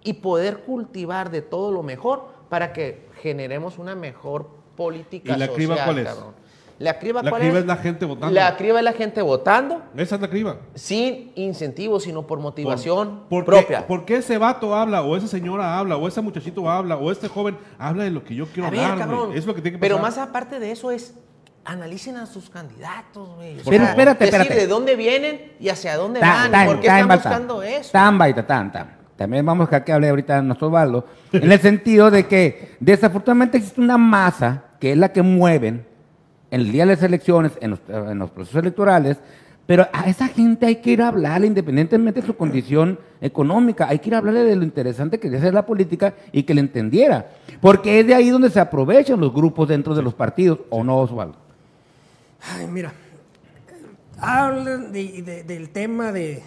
F: y poder cultivar de todo lo mejor para que generemos una mejor política
C: ¿Y la criba
F: social,
C: cuál es?
F: cabrón. ¿La criba
C: La
F: cuál
C: criba
F: es?
C: es la gente votando.
F: La criba es la gente votando
C: Esa es la criba.
F: sin incentivos, sino por motivación
C: ¿por qué-
F: propia.
C: ¿Por qué ese vato habla, o esa señora habla, o ese muchachito habla, o este joven habla de lo que yo quiero
F: ver,
C: hablar,
F: cabrón.
C: Es lo que tiene que
F: Pero
C: pasar.
F: más aparte de eso es analicen a sus candidatos, güey.
B: Pero
F: sea,
B: espérate,
F: decir
B: espérate.
F: de dónde vienen y hacia dónde
B: Tan,
F: van,
B: tan,
F: por qué
B: tan,
F: están buscando eso.
B: Tan, baita, tan, tan. También vamos a que hable ahorita nuestro Osvaldo. En el sentido de que desafortunadamente existe una masa que es la que mueven en el día de las elecciones, en los, en los procesos electorales, pero a esa gente hay que ir a hablarle independientemente de su condición económica, hay que ir a hablarle de lo interesante que es la política y que le entendiera, porque es de ahí donde se aprovechan los grupos dentro de los partidos, ¿o no, Osvaldo?
E: Ay, mira, hablan de- de- del tema de,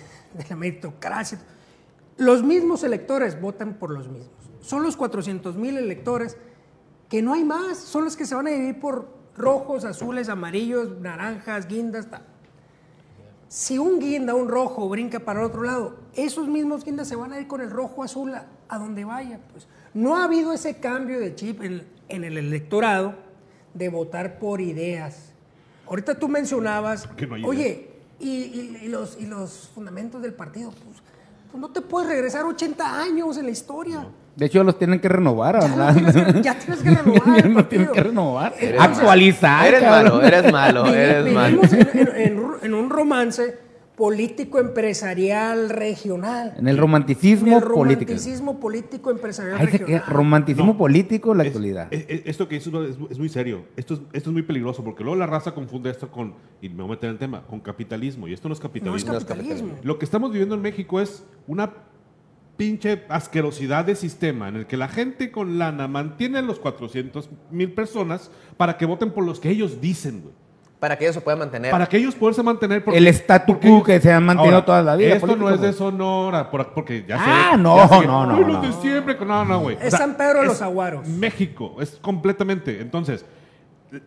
E: la meritocracia. Los mismos electores votan por los mismos. Son los 400 mil electores que no hay más. Son los que se van a dividir por rojos, azules, amarillos, naranjas, guindas. Si un guinda, un rojo, brinca para el otro lado, esos mismos guindas se van a ir con el rojo azul a, a donde vaya. Pues. No ha habido ese cambio de chip en, en el electorado de votar por ideas. Ahorita tú mencionabas,
C: no
E: oye, y, y- y los, y los fundamentos del partido, pues, pues no te puedes regresar 80 años en la historia.
B: De hecho, los tienen que renovar,
E: Ya,
B: ¿verdad?
E: lo tienes que, ya tienes que <laughs> renovar el
B: Los tienen que renovar.
F: Eres
B: Actualizar.
F: Eres
B: cabrón.
F: malo, eres malo, eres malo.
E: En un romance político empresarial regional.
B: En el romanticismo
E: el
B: político.
E: romanticismo político empresarial
B: Ay,
E: regional.
B: romanticismo
C: No.
B: político en la
C: Es-
B: actualidad.
C: es- es- esto que dices es, es muy serio. Esto es, esto es muy peligroso porque luego la raza confunde esto con, y me voy a meter en el tema, con capitalismo. Y esto no es
E: No es
C: capitalismo.
E: capitalismo.
C: Lo que estamos viviendo en México es una pinche asquerosidad de sistema en el que la gente con lana mantiene a los 400 mil personas para que voten por los que ellos dicen, güey.
F: Para que ellos se puedan mantener.
C: Para que ellos puedan mantener.
B: El statu
C: porque
B: quo que se han mantenido toda la vida,
C: Esto no es de. Sonora, por- porque ya sé.
B: Ah, no,
C: ya
B: no, no,
C: "Ay, los
B: no.
C: de siempre. No, no, güey.
E: Es San Pedro de los Aguaros.
C: México, es completamente. Entonces,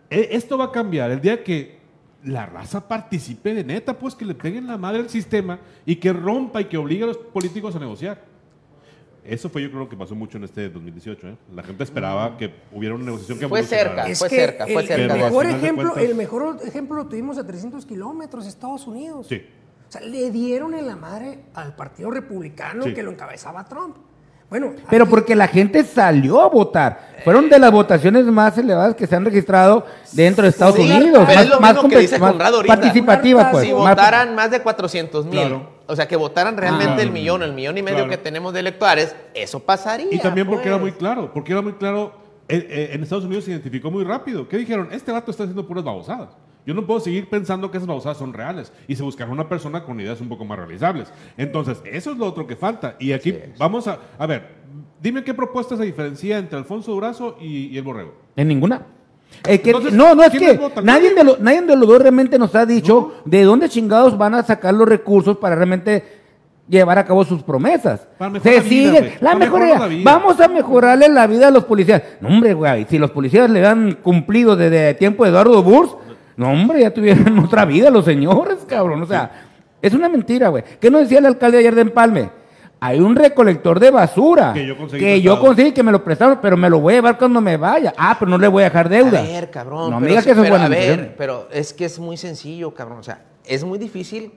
C: e- esto va a cambiar el día que la raza participe de neta, pues que le peguen la madre al sistema y que rompa y que obligue a los políticos a negociar. Eso fue yo creo que pasó mucho en este 2018. ¿eh? La gente esperaba que hubiera una negociación que
F: Fue cerca.
E: Es
F: Fue
E: que
F: cerca, fue
E: el,
F: cerca
E: el mejor ejemplo,
C: cuentas-
E: el mejor ejemplo lo tuvimos a 300 kilómetros, Estados Unidos.
C: Sí.
E: O sea, le dieron en la madre al Partido Republicano
C: Sí.
E: que lo encabezaba Trump. Bueno,
B: Pero
E: aquí-
B: porque la gente salió a votar. Fueron de las votaciones más elevadas que se han registrado dentro de Estados
F: Sí,
B: Unidos.
F: pero
B: más,
F: es lo
B: más
F: mismo que dice
B: más
F: Conrado ahorita.
B: participativas, pues.
F: si
B: más-
F: votaran más de 400 mil,
C: Claro.
F: O sea, que votaran realmente
B: Ah.
F: el millón, el millón y medio
C: Claro.
F: que tenemos de electores, eso pasaría.
C: Y también porque
F: pues.
C: era muy claro, porque era muy claro, eh, eh, en Estados Unidos se identificó muy rápido. ¿Qué dijeron? Este vato está haciendo puras babosadas. Yo no puedo seguir pensando que esas babosadas son reales. Y se buscaron una persona con ideas un poco más realizables. Entonces, eso es lo otro que falta. Y aquí vamos a... A ver, dime qué propuesta se diferencia entre Alfonso Durazo y, y el Borrego.
B: En ninguna. Eh, que-
C: Entonces,
B: no, no es
C: ¿quiénes
B: que nadie de, los, nadie de los dos realmente nos ha dicho de dónde chingados van a sacar los recursos para realmente llevar a cabo sus promesas. Se siguen. La mejoría. Vamos a mejorarle la vida a los policías. No, hombre, güey, si los policías le han cumplido desde tiempo de Eduardo Burs, no, hombre, ya tuvieran <laughs> otra vida los señores, cabrón. O sea, es una mentira, güey. ¿Qué nos decía el alcalde ayer de Empalme? Hay un recolector de basura
C: Que yo conseguí
B: que yo
C: prestado.
B: conseguí que me lo prestaron, pero me lo voy a llevar cuando me vaya. Ah, pero no le voy a dejar deuda.
F: A ver, cabrón.
B: No me
F: pero
B: digas que eso es
F: pero
B: buena
F: A ver, pero es que es muy sencillo, cabrón. O sea, es muy difícil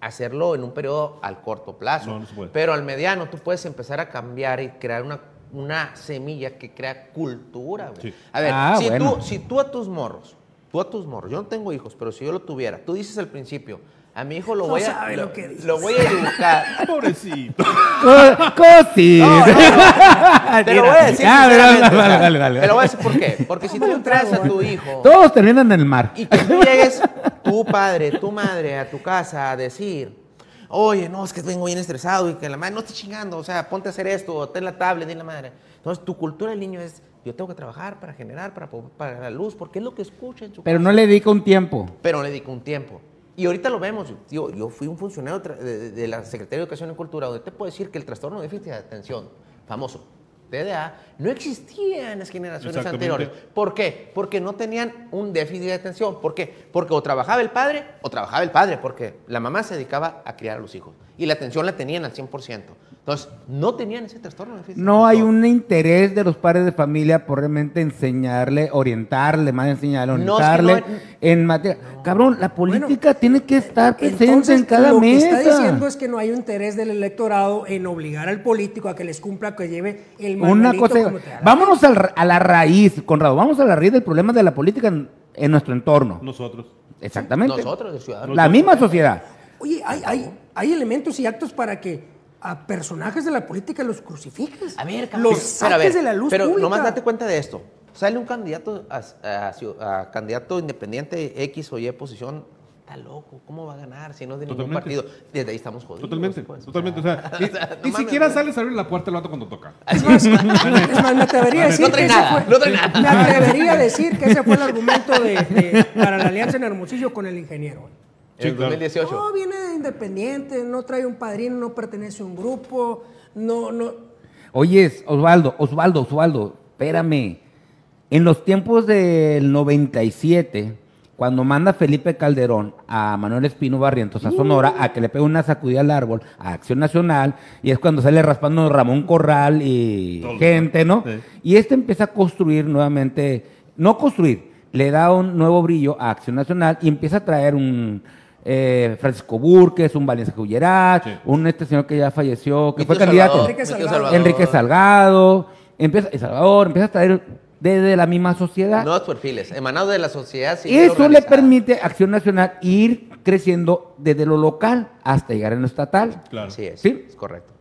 F: hacerlo en un periodo al corto plazo.
C: No, no se puede.
F: Pero al mediano tú puedes empezar a cambiar y crear una, una semilla que crea cultura, güey.
C: Sí.
F: A ver,
B: Ah,
F: si,
B: bueno.
F: tú, si tú a tus morros, tú a tus morros, yo no tengo hijos, pero si yo lo tuviera, tú dices al principio, a mi hijo lo
E: No
F: voy a,
E: sabe
F: lo,
E: lo
F: lo voy a educar. <laughs>
C: Pobrecito.
B: Co- Cosis.
F: Te lo voy a decir
B: Ah,
F: sea,
B: dale, dale.
F: Te lo voy a decir por qué. Porque si tú traes a tu hijo
B: Todos terminan en el mar.
F: y que tú llegues, tu padre, tu madre, a tu casa a decir, oye, no, es que vengo bien estresado y que la madre no esté chingando, o sea, ponte a hacer esto, o ten la tablet, dile la madre. Entonces, tu cultura del niño es, yo tengo que trabajar para generar, para, para la luz, porque es lo que escucha en su
B: Pero
F: casa.
B: no le dedica un tiempo.
F: Pero le dedico un tiempo. Y ahorita lo vemos. Yo, yo fui un funcionario de, de- la Secretaría de Educación y Cultura, donde te puedo decir que el trastorno de déficit de atención, famoso, TDA, no existía en las generaciones anteriores. ¿Por qué? Porque no tenían un déficit de atención. ¿Por qué? Porque o trabajaba el padre o trabajaba el padre, porque la mamá se dedicaba a criar a los hijos. Y la atención la tenían al 100%. Entonces, no tenían ese trastorno
B: No hay un interés de los padres de familia por realmente enseñarle, orientarle, más enseñarle,
F: No, es que
B: orientarle
F: no-
B: en materia. Cabrón, la política tiene que estar presente
E: Entonces,
B: en cada
E: lo que
B: mesa.
E: está diciendo es que no hay un interés del electorado en obligar al político a que les cumpla, que lleve el
B: Una cosa,
E: como te
B: vámonos al a la raíz, Conrado, vamos a la raíz del problema de la política en, en nuestro entorno.
C: Nosotros.
B: Exactamente.
F: Nosotros, el ciudadano.
B: La misma sociedad.
E: Oye, hay, hay, hay elementos y actos para que a personajes de la política los crucifiques.
F: A ver, cabrón.
E: los
F: a
E: saques
F: ver,
E: de la luz
F: Pero
E: pública.
F: nomás date cuenta de esto. Sale un candidato a, a- a candidato independiente X o Y posición. Está loco. ¿Cómo va a ganar si no es de ningún
C: Totalmente.
F: partido? Desde ahí estamos jodidos.
C: Totalmente,
F: pues.
C: totalmente. O sea, <laughs> ni,
F: o sea, no
C: ni
F: mames,
C: siquiera
F: güey.
C: sales a abrir la puerta al vato cuando toca. <laughs>
E: Es más, es más, me atrevería a decir
F: No trae
E: que
F: nada,
E: fue-
F: no trae nada.
E: me atrevería a decir que ese fue el argumento de, de- para la alianza en Hermosillo con el ingeniero.
F: En el
C: Sí, claro.
F: 2018.
E: No, viene independiente, no trae un padrino, no pertenece a un grupo, no, no.
B: Oyes, Osvaldo, Osvaldo, Osvaldo, espérame. En los tiempos del 97, cuando manda Felipe Calderón a Manuel Espino Barrientos a Sonora a que le pegue una sacudida al árbol a Acción Nacional, y es cuando sale raspando Ramón Corral y
C: Todo.
B: gente, ¿no?
C: Sí.
B: Y este empieza a construir nuevamente, no construir, le da un nuevo brillo a Acción Nacional y empieza a traer un eh, Francisco Burques, un Valencia Cullerat,
C: Sí.
B: un este señor que ya falleció, que fue candidato.
F: Salvador,
E: Enrique Salgado.
F: Salvador.
B: Enrique Salgado, empieza, El Salvador, empieza a traer desde la misma sociedad.
F: Nuevos perfiles, emanados de la sociedad civil
B: Eso le permite a Acción Nacional ir creciendo desde lo local hasta llegar en lo estatal.
C: Claro.
F: Así es,
B: ¿Sí?
F: es correcto.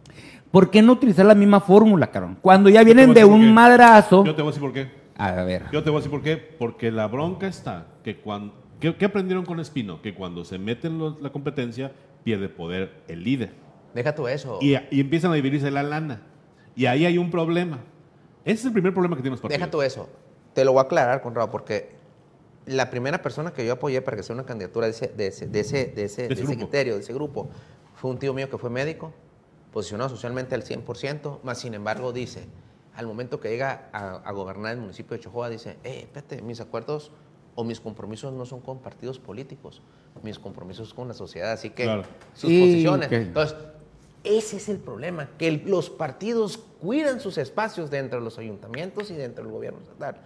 B: ¿Por qué no utilizar la misma fórmula, carón? Cuando ya vienen de un madrazo.
C: Yo te voy a decir por qué.
B: A ver.
C: Yo te voy a decir por qué. Porque la bronca está que cuando. ¿Qué, qué aprendieron con Espino? Que cuando se mete en la competencia, pierde poder el líder.
F: Deja tú eso.
C: Y, y empiezan a dividirse la lana. Y ahí hay un problema. Ese es el primer problema que tienen los partidos.
F: Deja tú eso. Te lo voy a aclarar, Conrado, porque la primera persona que yo apoyé para que sea una candidatura de ese, de ese, de ese, de ese,
C: De
F: criterio, de ese grupo, fue un tío mío que fue médico, posicionado socialmente al 100%, más sin embargo dice, al momento que llega a, a gobernar el municipio de Chojoa, dice, eh, espérate, mis acuerdos o mis compromisos no son con partidos políticos, mis compromisos con la sociedad, así que
C: Claro.
F: sus
B: Sí,
F: posiciones.
B: ok.
F: Entonces, ese es el problema, que el- los partidos cuidan sus espacios dentro de los ayuntamientos y dentro del gobierno estatal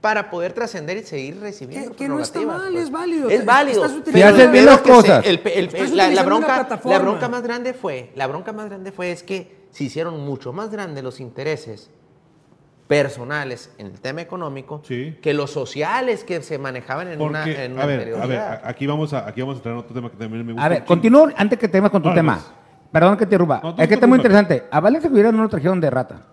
F: para poder trascender y seguir recibiendo
E: Que- que no está
F: prerrogativas,
E: mal,
F: pues.
E: es válido.
F: Es
E: Te-
F: válido.
E: estás
F: Pero
B: Si haces
F: el
B: bien las
F: que se-
B: cosas.
F: el el-
E: Estás
F: la, la bronca, la bronca más grande fue, la bronca más grande fue es que se hicieron mucho más grandes los intereses personales en el tema económico
C: Sí.
F: que los sociales que se manejaban en una,
C: Porque,
F: en una
C: a ver, a aquí vamos a, aquí vamos a entrar en otro tema que también me gusta.
B: A ver, continúo antes que te con tu tema.
C: pues.
B: Perdón que te ruba.
C: No,
B: es que está muy interesante. A Valencia Cullera no lo trajeron de rata.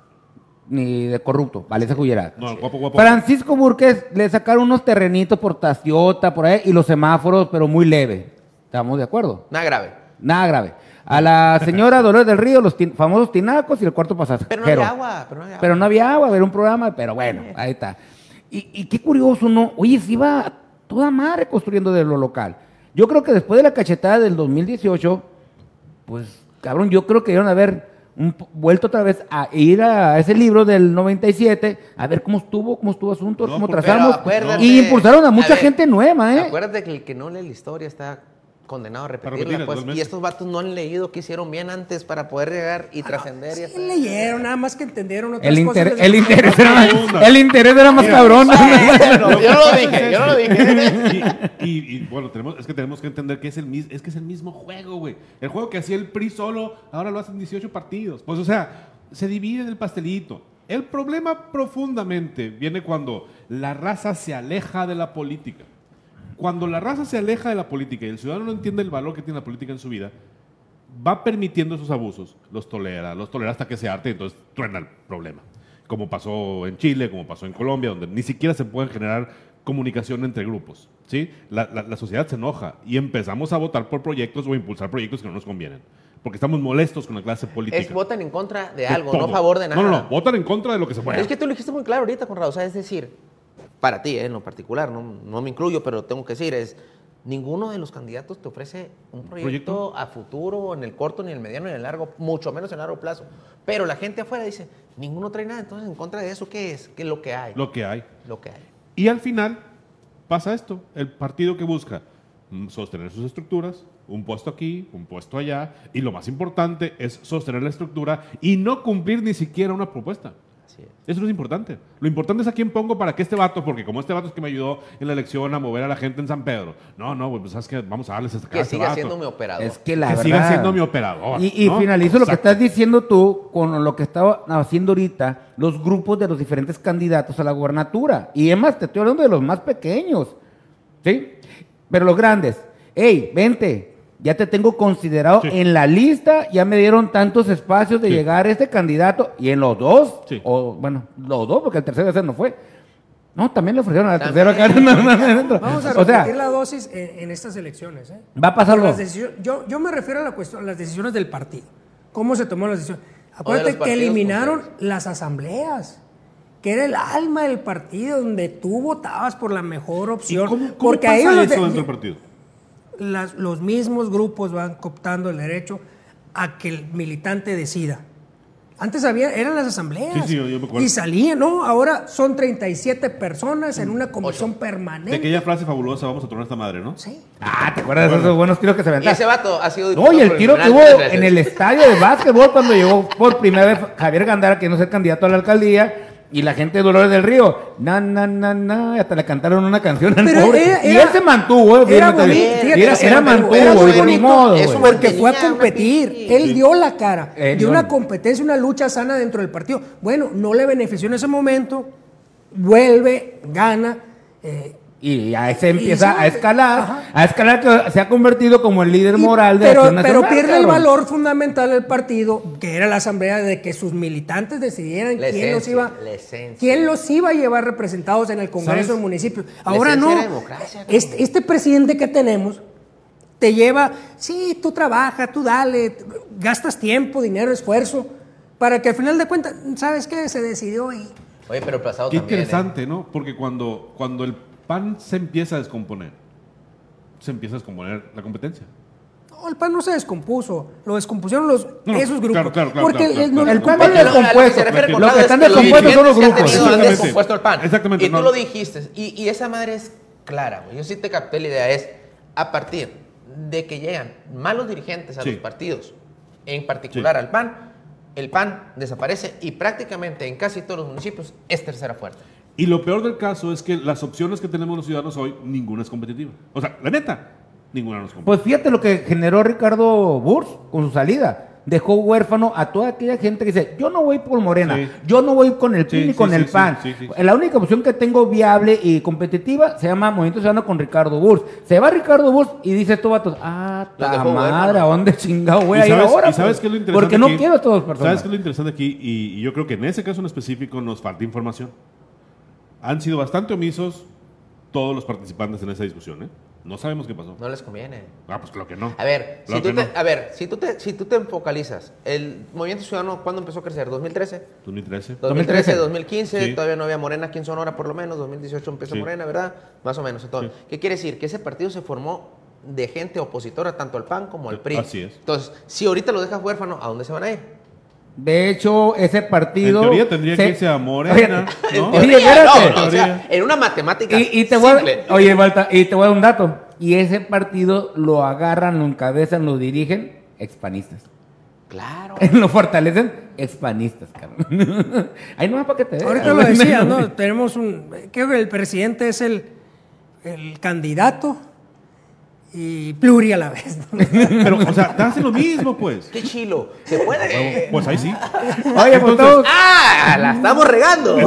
B: Ni de corrupto. Valencia.
C: No, guapo, guapo.
B: Francisco Burques le sacaron unos terrenitos por Taciota, por ahí, y los semáforos, pero muy leve. ¿Estamos de acuerdo?
F: Nada grave.
B: Nada grave. A la señora Dolores del Río, los tin- famosos tinacos y el cuarto pasajero.
F: Pero no había agua, pero no había agua.
B: Pero no había agua, era un programa, pero bueno, ahí está. Y, y qué curioso, ¿no? Oye, se iba a toda madre construyendo de lo local. Yo creo que después de la cachetada del 2018, pues, cabrón, yo creo que debieron haber un po- vuelto otra vez a ir a ese libro del 97, a ver cómo estuvo, cómo estuvo asunto,
C: No,
B: cómo trazamos. Y impulsaron a mucha
F: ver,
B: gente nueva, ¿eh?
F: Acuérdate que el que no lee la historia está condenado a repetirla.
C: repetirla,
F: pues, y estos vatos no han leído qué hicieron bien antes para poder llegar y trascender. y
E: Sí
F: hacer-
E: leyeron, nada más que entendieron otras
B: El,
E: cosas.
B: inter- el interés era más, el interés era más cabrón.
F: Bueno, yo no lo dije, yo no lo dije.
C: Y, y- y, bueno, tenemos, es que tenemos que entender que es, el, es que es el mismo juego, güey. El juego que hacía el PRI solo, ahora lo hacen 18 partidos. Pues, o sea, se divide el pastelito. El problema profundamente viene cuando la raza se aleja de la política. Cuando la raza se aleja de la política y el ciudadano no entiende el valor que tiene la política en su vida, va permitiendo esos abusos, los tolera, los tolera hasta que se arte y entonces truena el problema. Como pasó en Chile, como pasó en Colombia, donde ni siquiera se pueden generar comunicación entre grupos. ¿sí? La, la- la sociedad se enoja y empezamos a votar por proyectos o impulsar proyectos que no nos convienen. Porque estamos molestos con la clase política.
F: Es votan en contra de
C: De
F: algo, no a favor de nada.
C: No, no, no, votan en contra de lo que se puede.
F: Es que tú lo dijiste muy claro ahorita, Conrado. O sea, es decir, para ti, eh, en lo particular, no, no me incluyo, pero tengo que decir, es ninguno de los candidatos te ofrece un proyecto,
C: ¿Proyecto?
F: a futuro, en el corto, ni en el mediano, ni en el largo, mucho menos en largo plazo. Pero la gente afuera dice, ninguno trae nada, entonces en contra de eso, ¿qué es? ¿Qué es lo que hay?
C: Lo que hay.
F: Lo que hay.
C: Y al final pasa esto, el partido que busca mm, sostener sus estructuras, un puesto aquí, un puesto allá, y lo más importante es sostener la estructura y no cumplir ni siquiera una propuesta. Eso no es importante. Lo importante es a quién pongo para que este vato, porque como este vato es que me ayudó en la elección a mover a la gente en San Pedro. No, no, pues sabes que vamos a darles esta
F: Que siga siendo mi operador.
B: Es que la
C: que
B: verdad.
C: siga siendo mi operador.
B: Y, y
C: ¿no?
B: finalizo lo que estás diciendo tú con lo que estaba haciendo ahorita los grupos de los diferentes candidatos a la gubernatura. Y es más, te estoy hablando de los más pequeños. ¿Sí? Pero los grandes. Hey, vente. Ya te tengo considerado
C: Sí.
B: en la lista. Ya me dieron tantos espacios de
C: Sí.
B: llegar a este candidato. Y en los dos.
C: Sí.
B: O bueno, los dos, porque el tercero ese no fue. No, también le ofrecieron al tercero acá. <laughs> No, no, no.
E: Vamos a
B: o sea,
E: repetir la dosis en, en estas elecciones. ¿eh?
B: va a pasar
E: las yo, yo me refiero a, la cuestión, a las decisiones del partido. ¿Cómo se tomaron las decisiones? Acuérdate que eliminaron las asambleas, que era el alma del partido, donde tú votabas por la mejor
C: ¿Y
E: opción.
C: cómo, cómo
E: porque
C: pasa
E: ahí los
C: eso
E: de-
C: dentro del partido?
E: Las- los mismos grupos van cooptando el derecho a que el militante decida. Antes había, eran las asambleas.
C: Sí, sí, yo- yo me acuerdo.
E: Y salían, ¿no? Ahora son 37 personas en una comisión
C: De
E: permanente.
C: aquella frase fabulosa, vamos a tronar esta madre, ¿no?
E: Sí.
B: Ah, ¿te acuerdas de esos buenos tiros que se
F: Y
B: aventaron?
F: ese vato ha sido
B: No, y el tiro que hubo en el estadio de básquetbol cuando llegó por primera vez Javier Gandara, que no es el candidato a la alcaldía, y la gente de Dolores del Río, na, na, na, na, y hasta le cantaron una canción al
E: Pero
B: pobre.
E: era-
B: y
E: era-
B: él se mantuvo, eh,
E: Era
B: fíjate,
E: bonito,
B: y
E: fíjate,
B: era, mantuvo, digo, ni
E: bonito,
B: modo, güey.
E: Porque fue a competir.
F: sí.
E: Él dio la cara.
B: Él
E: dio
B: dio-
E: una competencia, una lucha sana dentro del partido. Bueno, no le benefició en ese momento. Vuelve, gana. eh,
B: Y ya se empieza a escalar,
E: ajá.
B: a escalar que se ha convertido como el líder
E: y-
B: moral de
E: pero,
B: Acción
E: pero pierde el valor fundamental del partido, que era la asamblea, de que sus militantes decidieran
F: La
E: quién los iba,
F: la
E: quién los iba a llevar representados en el Congreso del municipio.
F: La
E: Ahora no.
F: la
E: este, este presidente que tenemos te lleva, sí, tú trabaja, tú dale, gastas tiempo, dinero, esfuerzo, para que al final de cuentas, ¿sabes qué? Se decidió y
F: Oye, pero Plazado
C: Qué
F: también. ¿eh?
C: interesante, ¿no? Porque cuando, cuando el PAN se empieza a descomponer, se empieza a descomponer la competencia.
E: No, el PAN no se descompuso, lo descompusieron los,
C: No,
E: esos grupos.
C: claro, claro, claro,
E: porque
C: claro,
E: el, el
C: claro.
E: PAN no es
F: lo
E: descompuesto.
F: refiere
B: Lo que
F: es
B: están descompuestos son los grupos.
C: Exactamente.
F: descompuesto el PAN.
C: Exactamente,
F: Y tú
C: no.
F: lo dijiste. Y, y esa madre es clara, güey. Yo sí te capté la idea. Es a partir de que llegan malos dirigentes a
C: Sí.
F: los partidos, en particular
C: Sí.
F: al PAN, el PAN desaparece y prácticamente en casi todos los municipios es tercera fuerza.
C: Y lo peor del caso es que las opciones que tenemos los ciudadanos hoy, ninguna es competitiva. O sea, la neta, ninguna nos compete.
B: Pues fíjate lo que generó Ricardo Burs con su salida. Dejó huérfano a toda aquella gente que dice, yo no voy por Morena,
C: Sí.
B: yo no voy con el
C: Sí,
B: PRI ni
C: sí,
B: con
C: sí,
B: el
C: sí,
B: PAN.
C: sí, sí.
B: La única opción que tengo viable y competitiva se llama Movimiento Ciudadano con Ricardo Burs. Se va Ricardo Burs y dice estos vatos, ah, ta madre. ¿a dónde chingado voy
C: ¿Y
B: a ir ahora?
C: y sabes
B: pues?
C: qué es lo interesante
B: Porque no quiero a todas las personas.
C: ¿Sabes qué es lo interesante aquí? Y, y yo creo que en ese caso en específico nos falta información. Han sido bastante omisos todos los participantes en esa discusión, ¿eh? No sabemos qué pasó.
F: No les conviene.
C: Ah, pues claro que no.
F: A ver, si tú, te,
C: no.
F: a ver si, tú te, si tú te focalizas, el movimiento ciudadano, ¿cuándo empezó a crecer? ¿2013?
C: 2013.
F: 2013,
B: 2013.
F: 2015,
C: Sí.
F: todavía no había Morena aquí en Sonora por lo menos, 2018 empieza
C: Sí.
F: Morena, ¿verdad? Más o menos. Entonces,
C: Sí.
F: ¿qué quiere decir? Que ese partido se formó de gente opositora tanto al PAN como al PRI.
C: Así es.
F: Entonces, si ahorita lo dejas huérfano, ¿a dónde se van a ir?
B: De hecho, ese partido...
C: En teoría tendría que irse a Morena,
B: Oye,
C: ¿no?
B: Oye,
F: Teoría,
B: espérate.
F: no, no, o sea, en una matemática
B: Y, y te voy
F: simple.
B: a, oye, Balta, y te voy a dar un dato. Y ese partido lo agarran, lo encabezan, lo dirigen expanistas.
F: Claro. <laughs>
B: lo fortalecen expanistas, cabrón. <laughs> Ahí no para que te
E: Ahorita lo decía, ¿no? <laughs> Tenemos un. Creo que el presidente es el, el candidato y pluri a la vez. ¿no? <laughs>
C: Pero, o sea, te hacen lo mismo, pues.
F: Qué chilo. ¿Se puede?
C: Pues ahí sí.
B: Oye, pues todos-
F: ¡Ah! ¡La estamos regando!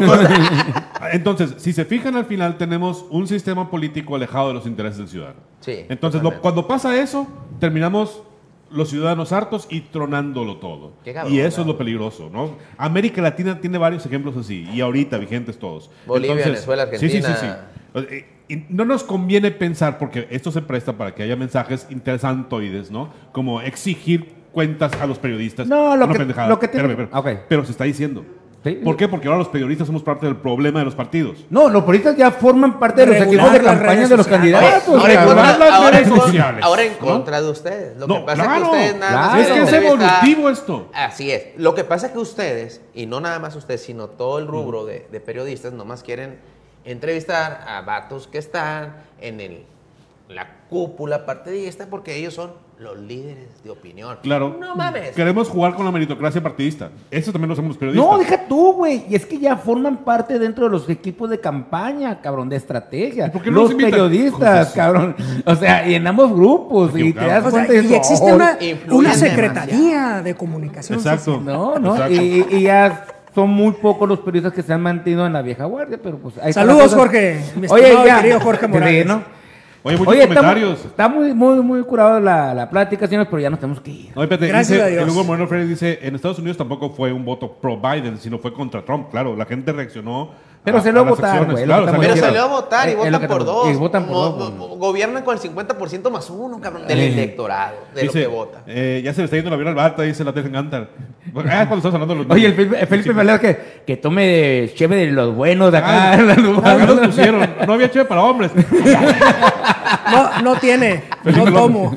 C: Entonces, si se fijan al final, tenemos un sistema político alejado de los intereses del ciudadano.
F: Sí,
C: Entonces, lo- cuando pasa eso, terminamos los ciudadanos hartos y tronándolo todo.
F: Qué cabrón,
C: y eso es lo peligroso, ¿no? América Latina tiene varios ejemplos así, y ahorita vigentes todos.
F: Bolivia, Venezuela,
C: Sí, sí, sí,
F: Argentina.
C: sí. Y no nos conviene pensar, porque esto se presta para que haya mensajes interesantoides, ¿no? Como exigir cuentas a los periodistas.
B: No, lo
C: Una
B: que-
C: pendejada.
B: lo que tiene-
C: Espérame, espérame.
B: Ok.
C: Pero se está diciendo.
B: Sí.
C: ¿Por qué? Porque ahora los periodistas somos parte del problema de los partidos.
B: No, los políticos ya forman parte de los
E: Regular
B: equipos de
E: las
B: campaña
E: redes
B: de los
E: sociales.
B: candidatos.
F: ahora, en.
C: Regular
F: contra,
C: las
F: ahora en
C: redes
F: con-
C: sociales,
F: ahora en
C: ¿no?
F: contra de ustedes. Lo
C: No,
F: que pasa
C: claro,
F: es que ustedes nada más
B: claro.
C: Es que es evolutivo esto.
F: Así es. Lo que pasa es que ustedes, y no nada más ustedes, sino todo el rubro de, de periodistas, nomás quieren entrevistar a vatos que están en el, la cúpula partidista porque ellos son los líderes de opinión.
C: Claro.
F: No mames.
C: Queremos jugar con la meritocracia partidista. Eso también lo hacemos los periodistas.
B: No, deja tú, güey. Y es que ya forman parte dentro de los equipos de campaña, cabrón, de estrategia.
C: ¿Y por qué no
B: los periodistas, cabrón. O sea, y en ambos grupos. Y te das
E: O sea,
B: cuenta
E: y existe
B: "Oh,
E: una, una
F: demasiado.
E: secretaría de comunicación.
C: Exacto.
B: No, no.
C: Exacto.
B: Y, y ya son muy pocos los periodistas que se han mantenido en la vieja guardia, pero pues ahí
E: Saludos. Jorge, mi
B: Oye, ya.
E: querido Jorge
B: Sí,
E: Morales.
B: ¿no?
C: Oye, muchos
B: Oye, está,
C: comentarios.
B: está muy, muy, muy curado la, la plática, señores, pero ya nos tenemos que ir.
C: No, espérate,
E: Gracias
C: dice,
E: a Dios.
C: el Hugo Moreno Freire dice, en Estados Unidos tampoco fue un voto pro Biden, sino fue contra Trump. Claro, la gente reaccionó.
B: Pero
C: a-
B: salió a
C: las
B: votar, güey,
C: Claro,
F: Pero
C: a
F: salió a
C: votar.
F: y votan por dos.
B: y votan por
F: Mo-
B: dos, güey.
F: mo- Gobiernan con el 50% más uno, cabrón, del
B: Eh.
F: electorado, de
C: Dice,
F: lo que vota.
C: eh, ya se le está yendo la vida al bata, dice la Teresa Gantar. Ah, cuando estás hablando de los
B: Oye, el Felipe, el Felipe me que, que tome cheve de los buenos de acá.
C: Ah, <laughs> acá los pusieron. No había chévere para hombres. <laughs>
E: No, no tiene, no tomo.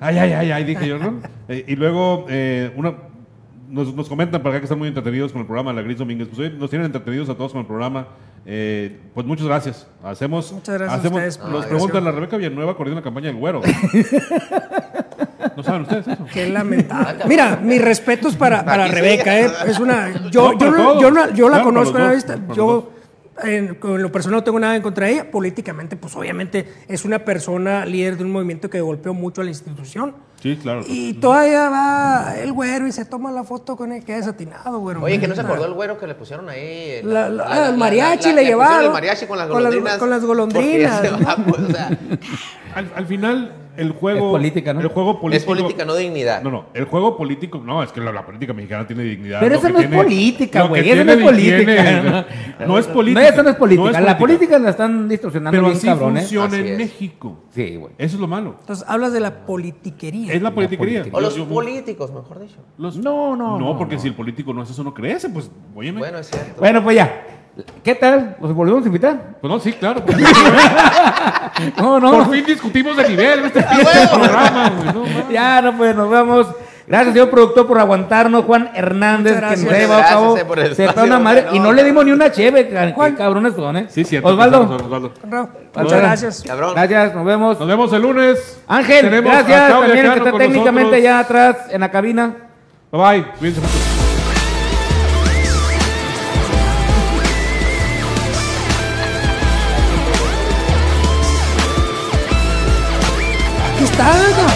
C: Ay, ay, ay, ay, dije yo, ¿no? Eh, y luego, eh, una, nos, nos comentan para acá que están muy entretenidos con el programa, la Gris Domínguez. Pues hoy nos tienen entretenidos a todos con el programa. Eh, pues muchas gracias. Hacemos.
E: Muchas gracias a ustedes
C: Nos preguntan la Rebeca Villanueva corriendo la campaña del güero. <laughs> ¿No saben ustedes eso?
E: Qué lamentable. Mira, mis respetos para, para. Rebeca, ¿eh? Es una. Yo,
C: No,
E: yo, no- yo, no- yo la
C: Claro,
E: conozco a la vista. Yo, en, con lo personal, no tengo nada en contra de ella. Políticamente, pues obviamente es una persona líder de un movimiento que golpeó mucho a la institución.
C: Sí, claro.
E: Y todavía va el güero y se toma la foto con el que es atinado, güero.
F: Oye, que no se acordó el güero que le pusieron ahí.
E: La- la- ah, el mariachi le llevaron.
F: El mariachi con las
E: Con las-
F: golondrinas.
E: con las golondrinas,
F: se
E: ¿no?
F: va, pues, o sea,
C: Al, al final, el juego.
B: Es política, ¿no?
C: El juego político.
F: es política, no dignidad.
C: No, no, el juego político, no, es que la, la política mexicana tiene dignidad.
B: Pero eso no es política, güey. <laughs> Eso no es política.
C: no es política.
B: No, eso no es política. La política la están distorsionando
C: Pero
B: bien
C: así
B: cabrón, ¿eh?
C: funciona
F: Así
C: en. México.
B: Sí, güey.
C: Eso es lo malo.
E: Entonces hablas de la politiquería.
C: Es la politiquería.
F: O los
C: Yo- yo-
F: políticos, mejor dicho.
C: los-
B: No, no,
C: No,
B: no,
C: porque
B: no.
C: si el político no hace eso, no crece. Pues, óyeme.
F: Bueno, es cierto.
B: Bueno, pues ya. ¿Qué tal? ¿Nos volvemos a invitar?
C: Pues no, sí, claro. Por, <laughs>
B: No, no.
C: por fin discutimos de nivel en <laughs> este programa, güey. No.
B: Ya, no, pues nos vemos. Gracias, señor productor, por aguantarnos. Juan Hernández,
E: Muchas
B: que nos
E: gracias.
B: ha llevado a
F: Gracias,
B: cabo.
F: eh, por el
B: Se está
F: espacio,
B: una madre. Y
F: no,
B: le dimos ni una cheve. Qué
E: Juan.
B: cabrones son, ¿eh?
C: Sí, cierto.
B: Osvaldo.
C: Osvaldo.
E: Muchas gracias.
F: Cabrón.
B: Gracias, nos vemos.
C: Nos vemos el lunes.
B: Ángel,
C: Tenemos
B: gracias. También el que está técnicamente
C: nosotros.
B: allá atrás en la cabina.
C: Bye bye. Cuídense mucho.
E: Aquí está, oiga.